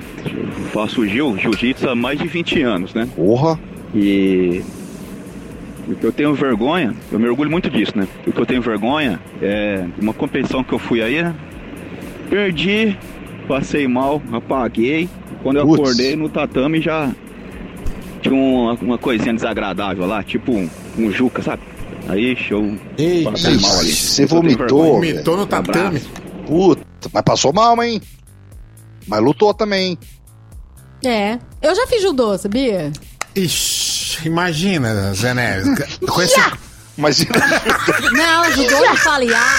faço jiu, jiu-jitsu há mais de 20 anos, né? Porra! E o que eu tenho vergonha, eu me orgulho muito disso, né? O que eu tenho vergonha é uma competição que eu fui aí, né? Perdi, passei mal, apaguei. Quando eu Putz. acordei no tatame já tinha uma, uma coisinha desagradável lá, tipo um, um juca, sabe? Aí show. Passei mal ali. Você vomitou. vergonha. Vomitou no tatame. Puta, mas passou mal, hein? Mas lutou também. É. Eu já fiz judô, sabia? Ixi, imagina, Zé Neves. Com esse... Imagina. Não, judô não fala iá.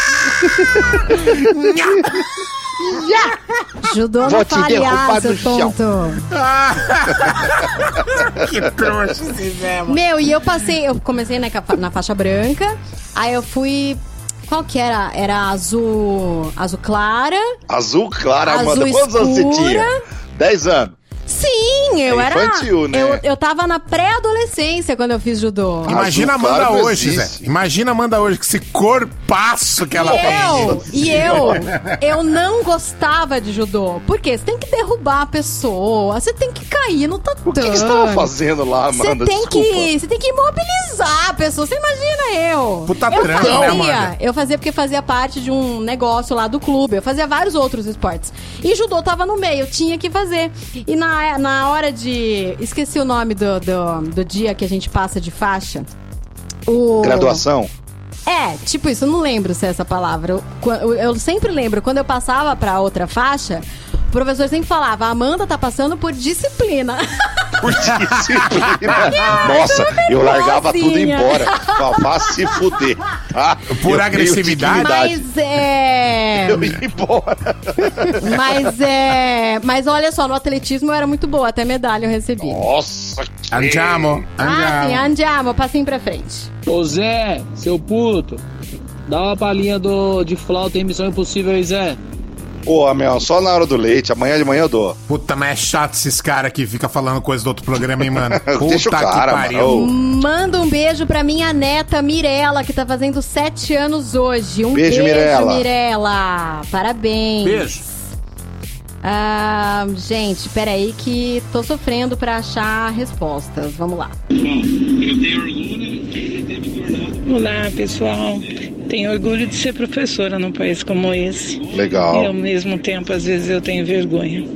Judô Vou não fala iá, seu tonto. que trouxa esse Zé, mano. Meu, e eu passei, eu comecei na, na faixa branca, aí eu fui. Qual que era? Era azul. Azul clara. Azul clara, Azul Amanda. Quantos anos você tinha? 10 anos. Sim, eu É era. infantil, né? eu, eu tava na pré-adolescência quando eu fiz judô. Imagina a Azul Amanda claro hoje, Zé. Imagina a Amanda hoje, com esse corpaço que ela e tem. eu, e eu, eu não gostava de judô. Por quê? Você tem que derrubar a pessoa, você tem que cair no tatame. O que, que você tava fazendo lá, Você Amanda? tem Desculpa. que, você tem que imobilizar a pessoa. Você imagina eu? Puta eu trampo, fazia, né, Amanda? eu fazia porque fazia parte de um negócio lá do clube. Eu fazia vários outros esportes. E judô tava no meio, eu tinha que fazer. E na, na hora de. Esqueci o nome do, do, do dia que a gente passa de faixa. O... Graduação? É, tipo isso, eu não lembro se é essa palavra. Eu- eu sempre lembro, quando eu passava pra outra faixa, o professor sempre falava: a Amanda tá passando por disciplina. Por disciplina. Nossa, eu largava tudo embora. Falava, Vá se fuder, tá? Por Eu agressividade? Mas é. Eu ia embora. Mas é. Mas olha só, no atletismo eu era muito boa, até medalha eu recebi. Nossa, Andiamo, Ah, sim, andiamo. andiamo, passinho pra frente. Ô Zé, seu puto, dá uma palhinha do, de flauta em Missão Impossível aí, Zé. Pô, meu, só na hora do leite. Amanhã de manhã eu dou. Puta, mas é chato esses caras que ficam falando coisa do outro programa, hein, mano? Puta Deixa o cara, que pariu. mano. Manda um beijo pra minha neta Mirella, que tá fazendo sete anos hoje. Um Beijo, beijo, Mirella. Mirella. Parabéns. Beijo. Ah, gente, peraí que tô sofrendo pra achar respostas. Vamos lá. Olá, pessoal. Tenho orgulho de ser professora num país como esse. Legal. E ao mesmo tempo, às vezes, eu tenho vergonha.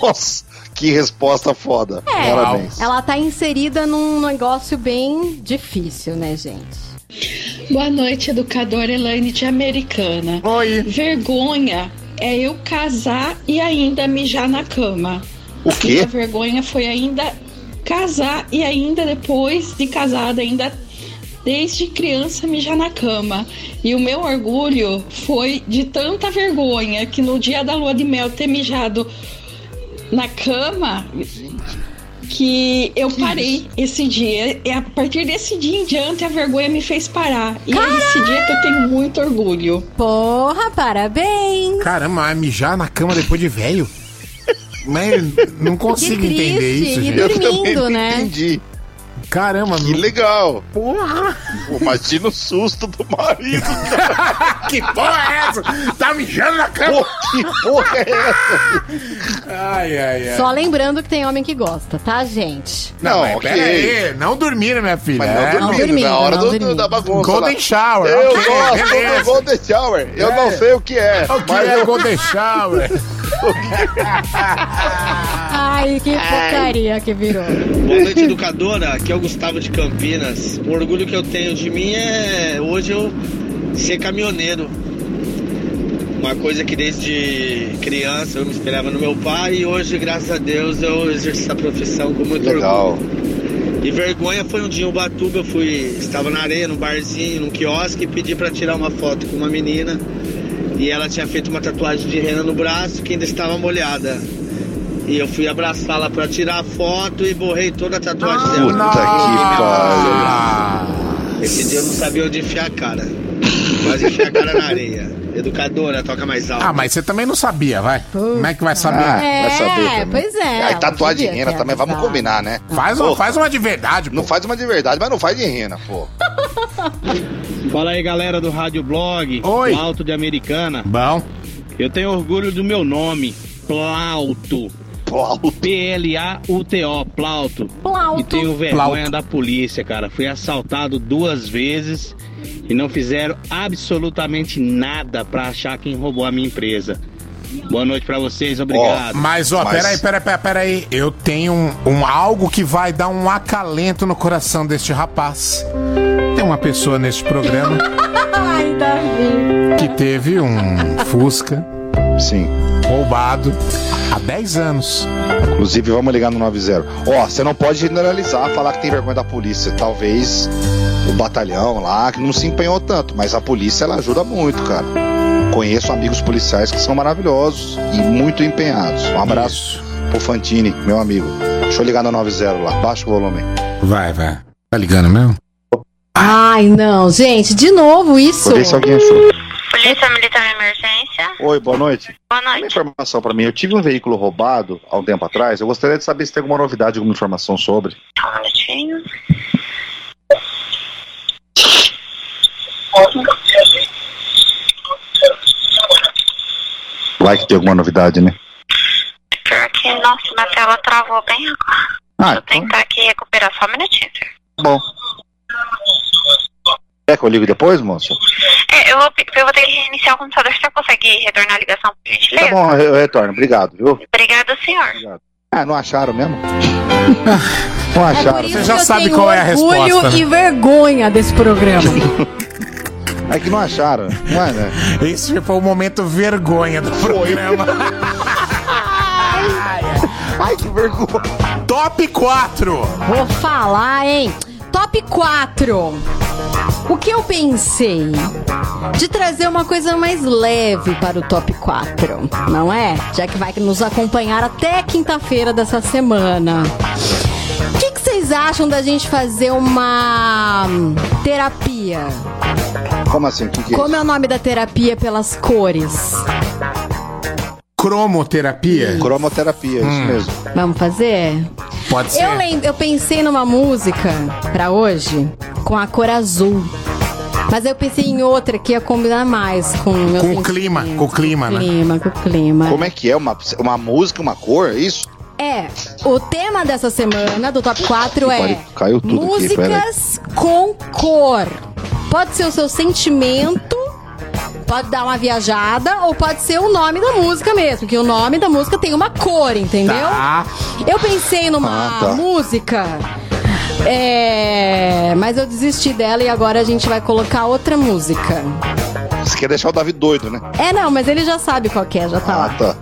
Nossa, que resposta foda. É, Parabéns. ela tá inserida num negócio bem difícil, né, gente? Boa noite, educadora Elaine de Americana. Oi. Vergonha é eu casar e ainda mijar na cama. O quê? E a vergonha foi ainda casar e ainda depois de casada, ainda desde criança mijar na cama. E o meu orgulho foi de tanta vergonha que no dia da lua de mel ter mijado na cama que eu parei esse dia. E a partir desse dia em diante a vergonha me fez parar. E é esse dia que eu tenho muito orgulho. Porra, parabéns! Caramba, mijar na cama depois de velho? Mas não consigo Que triste, entender isso, e gente. Eu também dormindo, não né? entendi. Caramba, Que legal. porra! Pô, Imagina o susto do marido. que porra é essa? Tá mijando na cama? Pô, que porra é essa? Ai, ai, ai. Só lembrando que tem homem que gosta, tá, gente? Não, Não, mas ok. pera aí. Não dormindo, minha filha. Mas não é? dormindo, dormindo, na hora não do- dormindo. da bagunça. Golden lá. shower. Eu ok, gosto do Golden Shower. Eu É. não sei o que é. O que mas é eu... Golden shower? Ai, que porcaria que virou. Boa noite, educadora. Aqui é o Gustavo de Campinas. O orgulho que eu tenho de mim é hoje eu ser caminhoneiro. Uma coisa que desde criança eu me espelhava no meu pai e hoje, graças a Deus, eu exerço essa profissão com muito Legal. orgulho. E vergonha foi um dia em Ubatuba, eu fui, estava na areia, num barzinho, num quiosque, e pedi pra tirar uma foto com uma menina. E ela tinha feito uma tatuagem de rena no braço que ainda estava molhada. E eu fui abraçá-la pra tirar a foto e borrei toda a tatuagem dela. Puta que pariu. Esse dia eu não sabia onde enfiar a cara. Quase enfiar a cara na areia. Educadora, toca mais alto. Ah, mas você também não sabia, vai. Como é que vai saber? Ah, É, vai saber também. pois é. Aí tatuagem de rena também, vamos combinar, né? Faz, uma, faz uma de verdade, pô. Não faz uma de verdade, mas não faz de rena, pô. Fala aí, galera do Rádio Blog. Oi. Plauto de Americana. Bom. Eu tenho orgulho do meu nome, Plauto. Plauto. P-L-A-U-T-O, Plauto. Plauto. E tenho vergonha Plauto. da polícia, cara. Fui assaltado duas vezes e não fizeram absolutamente nada pra achar quem roubou a minha empresa. Boa noite pra vocês, obrigado. Mas, ó, Mas- peraí, peraí, peraí, peraí. Eu tenho um, um algo que vai dar um acalento no coração deste rapaz. Uma pessoa neste programa Ai, Davi. que teve um Fusca Sim. roubado há 10 anos. Inclusive, vamos ligar no 90. Ó, você não pode generalizar, falar que tem vergonha da polícia. Talvez o batalhão lá, que não se empenhou tanto, mas a polícia ela ajuda muito, cara. Conheço amigos policiais que são maravilhosos e muito empenhados. Um abraço pro Fantini, meu amigo. Deixa eu ligar no 90 lá, baixa o volume. Vai, vai. Tá ligando mesmo? Ai, não, gente, de novo isso. Se alguém achou. Polícia Militar de Emergência. Oi, boa noite. Boa Uma noite. informação pra mim. Eu tive um veículo roubado há um tempo atrás. Eu gostaria de saber se tem alguma novidade, alguma informação sobre. Só um minutinho. Vai que tem alguma novidade, né? Pior que, nossa, minha tela travou bem agora. Ah, Vou tentar aqui recuperar só um minutinho. senhor. Bom. Quer que eu ligo depois, moça? É, eu vou, eu vou ter que reiniciar o computador. Você consegue retornar a ligação, por Tá gentileza? bom, eu retorno. Obrigado, viu? Obrigada, senhor. Ah, não acharam mesmo? Não É acharam. isso Você já sabe qual é a orgulho resposta, né? e vergonha desse programa. É que não acharam. Não é, né? Esse foi o momento vergonha do programa. Ai, que vergonha. Top 4. Vou falar, hein? Top 4. O que eu pensei? De trazer uma coisa mais leve para o top 4, não é? Já que vai nos acompanhar até quinta-feira dessa semana. O que, que vocês acham da gente fazer uma terapia? Como assim? Que, que é Como é o nome da terapia pelas cores? Cromoterapia? Cromoterapia, isso Hum. mesmo. Vamos fazer? Pode ser. Eu, lem- eu pensei numa música pra hoje com a cor azul. Mas eu pensei em outra que ia combinar mais com o meu Com o clima, com o clima, né? clima, com o clima. Como é que é? Uma, uma música, uma cor, é isso? É, o tema dessa semana do Top 4 é pariu, caiu tudo aqui, músicas com cor. Pode ser o seu sentimento, pode dar uma viajada, ou pode ser o nome da música mesmo, que o nome da música tem uma cor, entendeu? Tá. Eu pensei numa Ah, tá. música, é, mas eu desisti dela e agora a gente vai colocar outra música. Você quer deixar o Davi doido, né? É, não, mas ele já sabe qual que é, já tá Ah, lá. tá.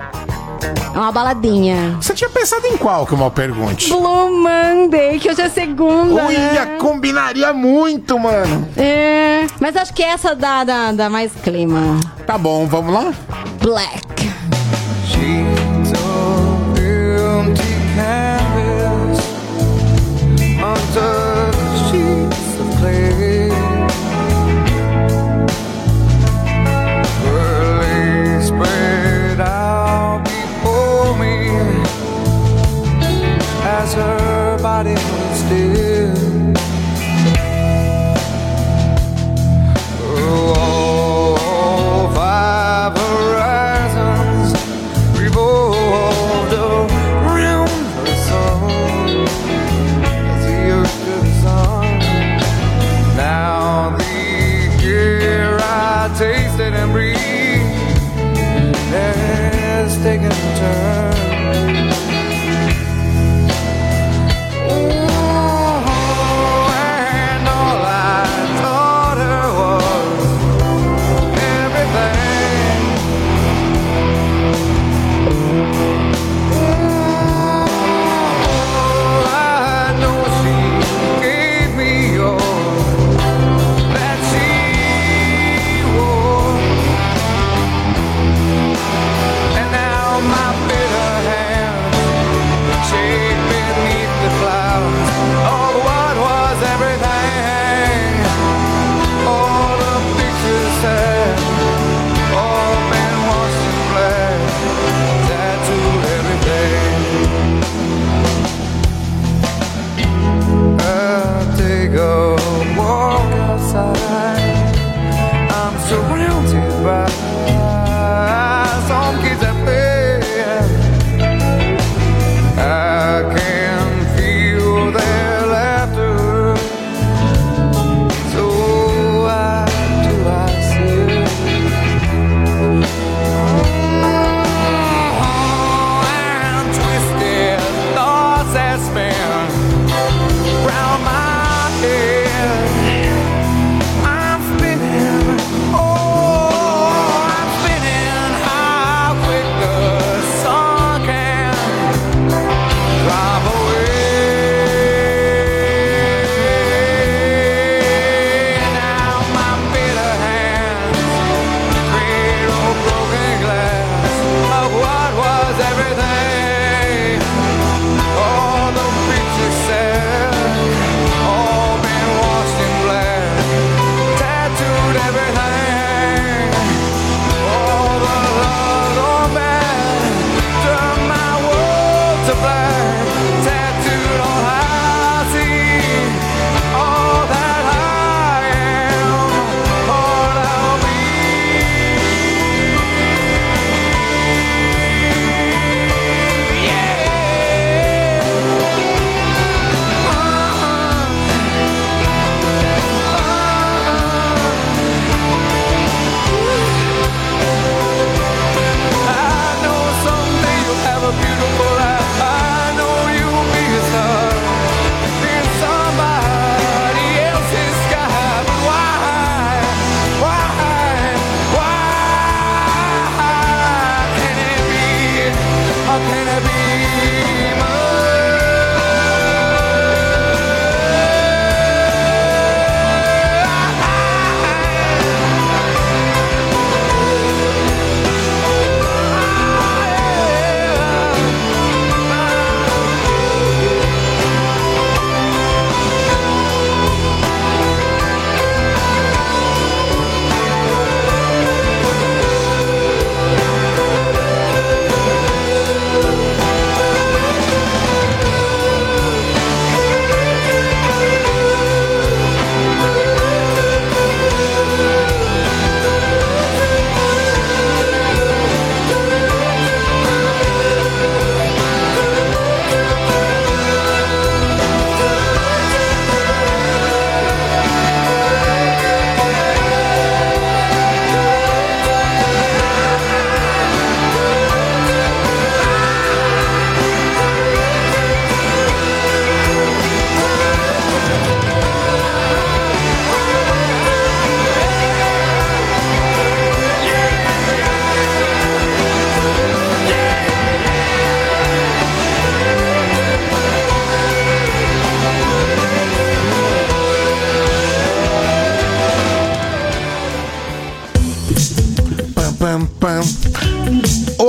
É uma baladinha. Você tinha pensado em qual que eu mal pergunte? Blue Monday, que hoje é segunda. né? Uia, combinaria muito, mano. É, mas acho que essa dá, dá, dá mais clima. Tá bom, vamos lá? Black. Empty canvas under sheets of clay.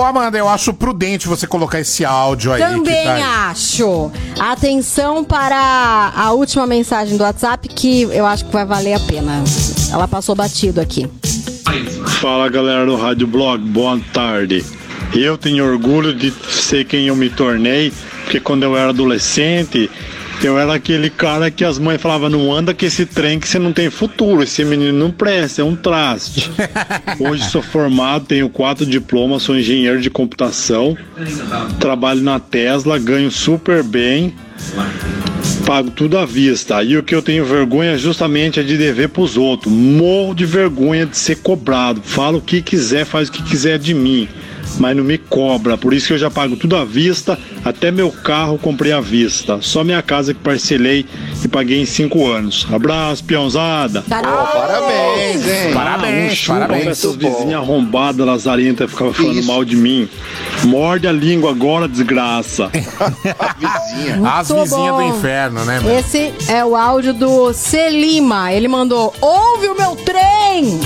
Ô, Amanda, eu acho prudente você colocar esse áudio aí. Também que tá aí. acho. Atenção para a última mensagem do WhatsApp que eu acho que vai valer a pena. Ela passou batido aqui. Fala galera do Rádio Blog, boa tarde. Eu tenho orgulho de ser quem eu me tornei, porque quando eu era adolescente, eu era aquele cara que as mães falavam: não anda com esse trem que você não tem futuro, esse menino não presta, é um traste. Hoje sou formado, tenho quatro diplomas, sou engenheiro de computação, trabalho na Tesla, ganho super bem. Pago tudo à vista. E o que eu tenho vergonha justamente é de dever pros outros. Morro de vergonha de ser cobrado. Fala o que quiser, faz o que quiser de mim. Mas não me cobra. Por isso que eu já pago tudo à vista. Até meu carro comprei à vista. Só minha casa que parcelei e paguei em cinco anos. Abraço, peãozada. parabéns, hein? Parabéns, um chupa parabéns. essas vizinhas arrombadas, lazarentas, ficavam falando mal de mim. Morde a língua agora, desgraça. As Muito vizinhas do inferno, né, meu? Esse é o áudio do Celima. Ele mandou: Ouve o meu trem!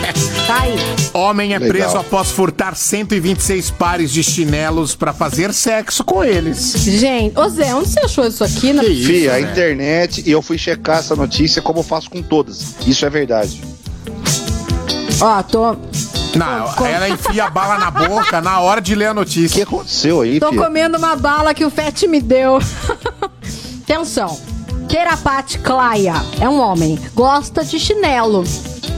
tá aí. Homem é Legal. preso após furtar 126 pares de chinelos pra fazer sexo com eles. Gente, ô Zé, onde você achou isso aqui? Na... Fih, a né? internet e eu fui checar essa notícia como eu faço com todas. Isso é verdade. Ó, tô. Não, ela enfia a bala na boca na hora de ler a notícia. O que aconteceu aí, Tô comendo uma bala que o Fett me deu. Atenção. Terapate Claia é um homem. Gosta de chinelo.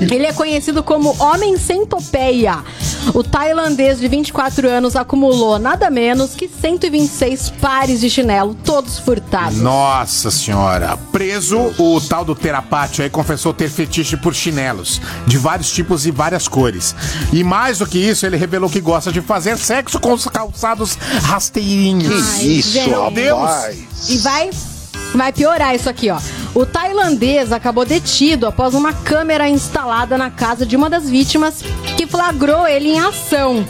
Ele é conhecido como Homem Centopeia. O tailandês de 24 anos acumulou nada menos que 126 pares de chinelo, todos furtados. Nossa senhora. Preso, o tal do terapate aí confessou ter fetiche por chinelos, de vários tipos e várias cores. E mais do que isso, ele revelou que gosta de fazer sexo com os calçados rasteirinhos. Ai, gente. Meu Deus! E vai, vai piorar isso aqui, ó. O tailandês acabou detido após uma câmera instalada na casa de uma das vítimas que flagrou ele em ação.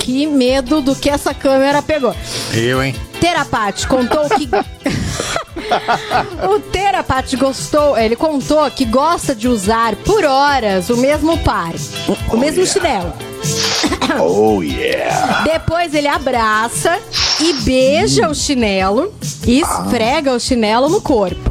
Que medo do que essa câmera pegou. Eu, hein? Terapate contou que. o Terapate gostou, ele contou que gosta de usar por horas o mesmo par, o, o mesmo chinelo. Oh, yeah. Depois ele abraça e beija o chinelo e esfrega o chinelo no corpo.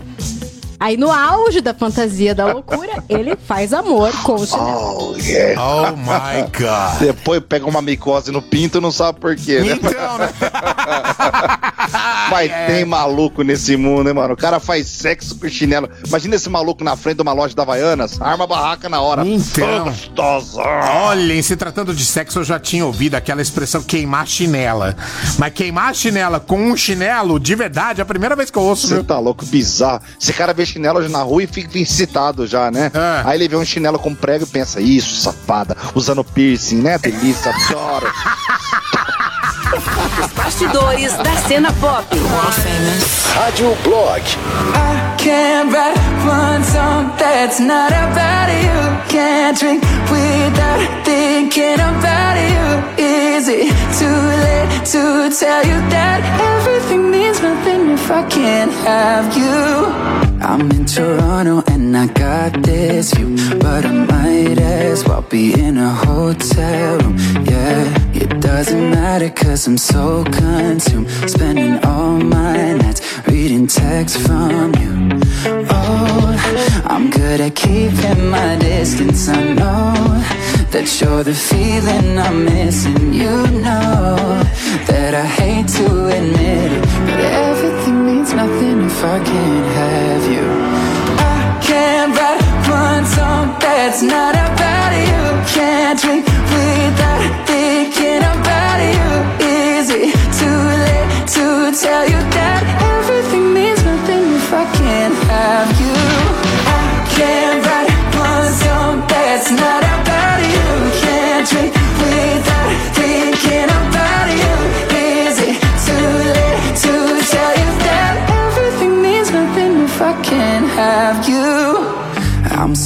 Aí no auge da fantasia da loucura, ele faz amor com o chinelo. Oh, yeah. Oh my God. Depois pega uma micose no pinto e não sabe por quê, né? Então, né? Mas tem maluco nesse mundo, hein, mano? O cara faz sexo com chinelo. Imagina esse maluco na frente de uma loja da Havaianas, arma a barraca na hora. Então. Gostosa. Olha, em se tratando de sexo, eu já tinha ouvido aquela expressão queimar chinela. Mas queimar chinela com um chinelo, de verdade, é a primeira vez que eu ouço, Você tá louco, bizarro. Esse cara vê chinelo na rua e fica excitado já, né? É. Aí ele vê um chinelo com prego e pensa, isso, safada, usando piercing, né? Delícia, adoro. Os bastidores da cena pop. Rádio Blog. Can't write one song that's not about you. Can't drink without thinking about you. Is it too late to tell you that everything means nothing if I can't have you? I'm in Toronto and I got this view, but I might as well be in a hotel room. Yeah, it doesn't matter cause I'm so consumed, spending all my nights reading texts from you. Oh, I'm good at keeping my distance. I know that you're the feeling I'm missing. You know that I hate to admit it, but everything means nothing if I can't have you. I can't write one song that's not about you. Can't drink without thinking about you. Is it too late to tell you that everything means nothing if I can't have you? I can't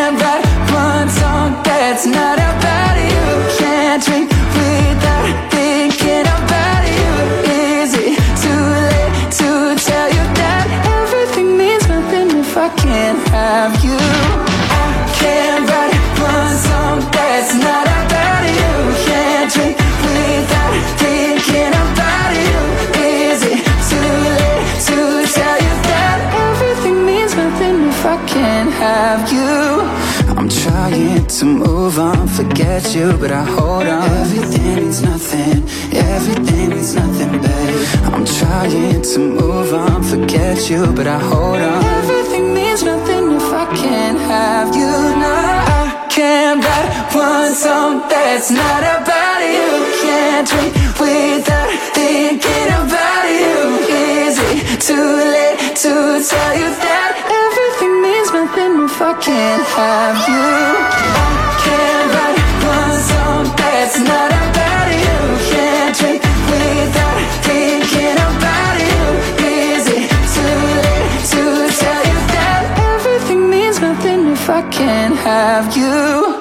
Can't write one song that's not about you. Can't drink without thinking about you. Is it too late to tell you that everything means nothing if I can't have you? To move on, forget you, but I hold on. Everything means nothing, everything means nothing, babe. I'm trying to move on, forget you, but I hold on. Everything means nothing if I can't have you now. I can't write one song that's not about you. Can't drink without thinking about you. Is it too late to tell you that nothing if I can't have you? I can't write one song that's not about you. Can't drink without thinking about you. Is it too late to tell you that everything means nothing if I can't have you?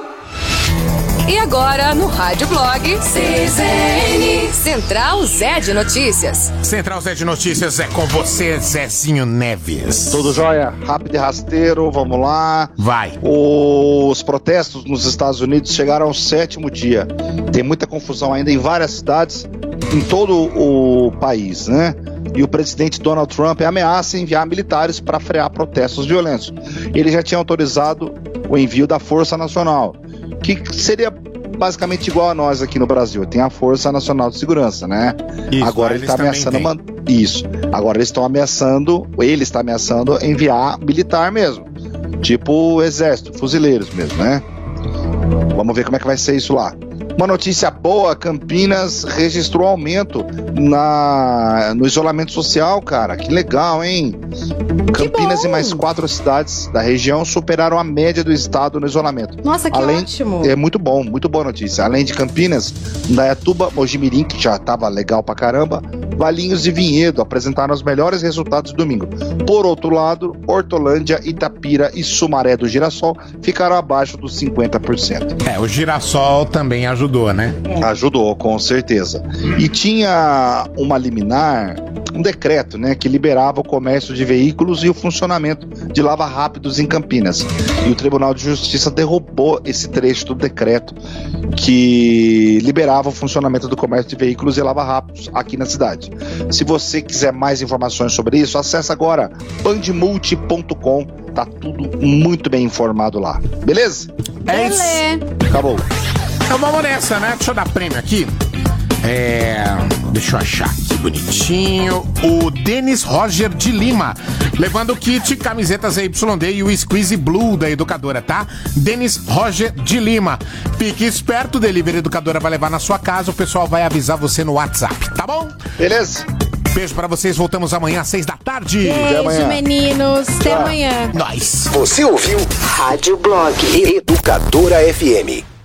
E agora, no Rádio Blog, CZN, Central Zé de Notícias. Central Zé de Notícias é com você, Zezinho Neves. Tudo jóia? Rápido e rasteiro, vamos lá. Vai. Os protestos nos Estados Unidos chegaram ao sétimo dia. Tem muita confusão ainda em várias cidades, em todo o país, né? E o presidente Donald Trump ameaça enviar militares para frear protestos violentos. Ele já tinha autorizado o envio da Força Nacional, que seria basicamente igual a nós aqui no Brasil. Tem a Força Nacional de Segurança, né? Isso, Agora ele está ameaçando man- isso. Agora eles estão ameaçando, ele está ameaçando enviar militar mesmo. Tipo o exército, fuzileiros mesmo, né? Vamos ver como é que vai ser isso lá. Uma notícia boa, Campinas registrou aumento na, no isolamento social, cara. Que legal, hein? Campinas e mais quatro cidades da região superaram a média do estado no isolamento. Nossa, que Além, ótimo. É muito bom, muito boa notícia. Além de Campinas, Indaiatuba, Mojimirim, que já tava legal pra caramba, Valinhos e Vinhedo apresentaram os melhores resultados domingo. Por outro lado, Hortolândia, Itapira e Sumaré do Girassol ficaram abaixo dos 50%. É, o girassol também ajudou, né? Ajudou, com certeza. E tinha uma liminar, um decreto, né, que liberava o comércio de veículos e o funcionamento de lava rápidos em Campinas. E o Tribunal de Justiça derrubou esse trecho do decreto que liberava o funcionamento do comércio de veículos e lava rápidos aqui na cidade. Se você quiser mais informações sobre isso, acesse agora bandmulti.com, tá tudo muito bem informado lá. Beleza? É isso. Acabou. Então vamos nessa, né? Deixa eu dar prêmio aqui. É. Deixa eu achar aqui bonitinho. O Denis Roger de Lima. Levando o kit, camisetas YD e o Squeeze Blue da educadora, tá? Denis Roger de Lima. Fique esperto, o Delivery Educadora vai levar na sua casa, o pessoal vai avisar você no WhatsApp, tá bom? Beleza. Beijo pra vocês, voltamos amanhã às seis da tarde. Beijo, meninos. Até amanhã. Nós. Você ouviu Rádio Blog Educadora FM.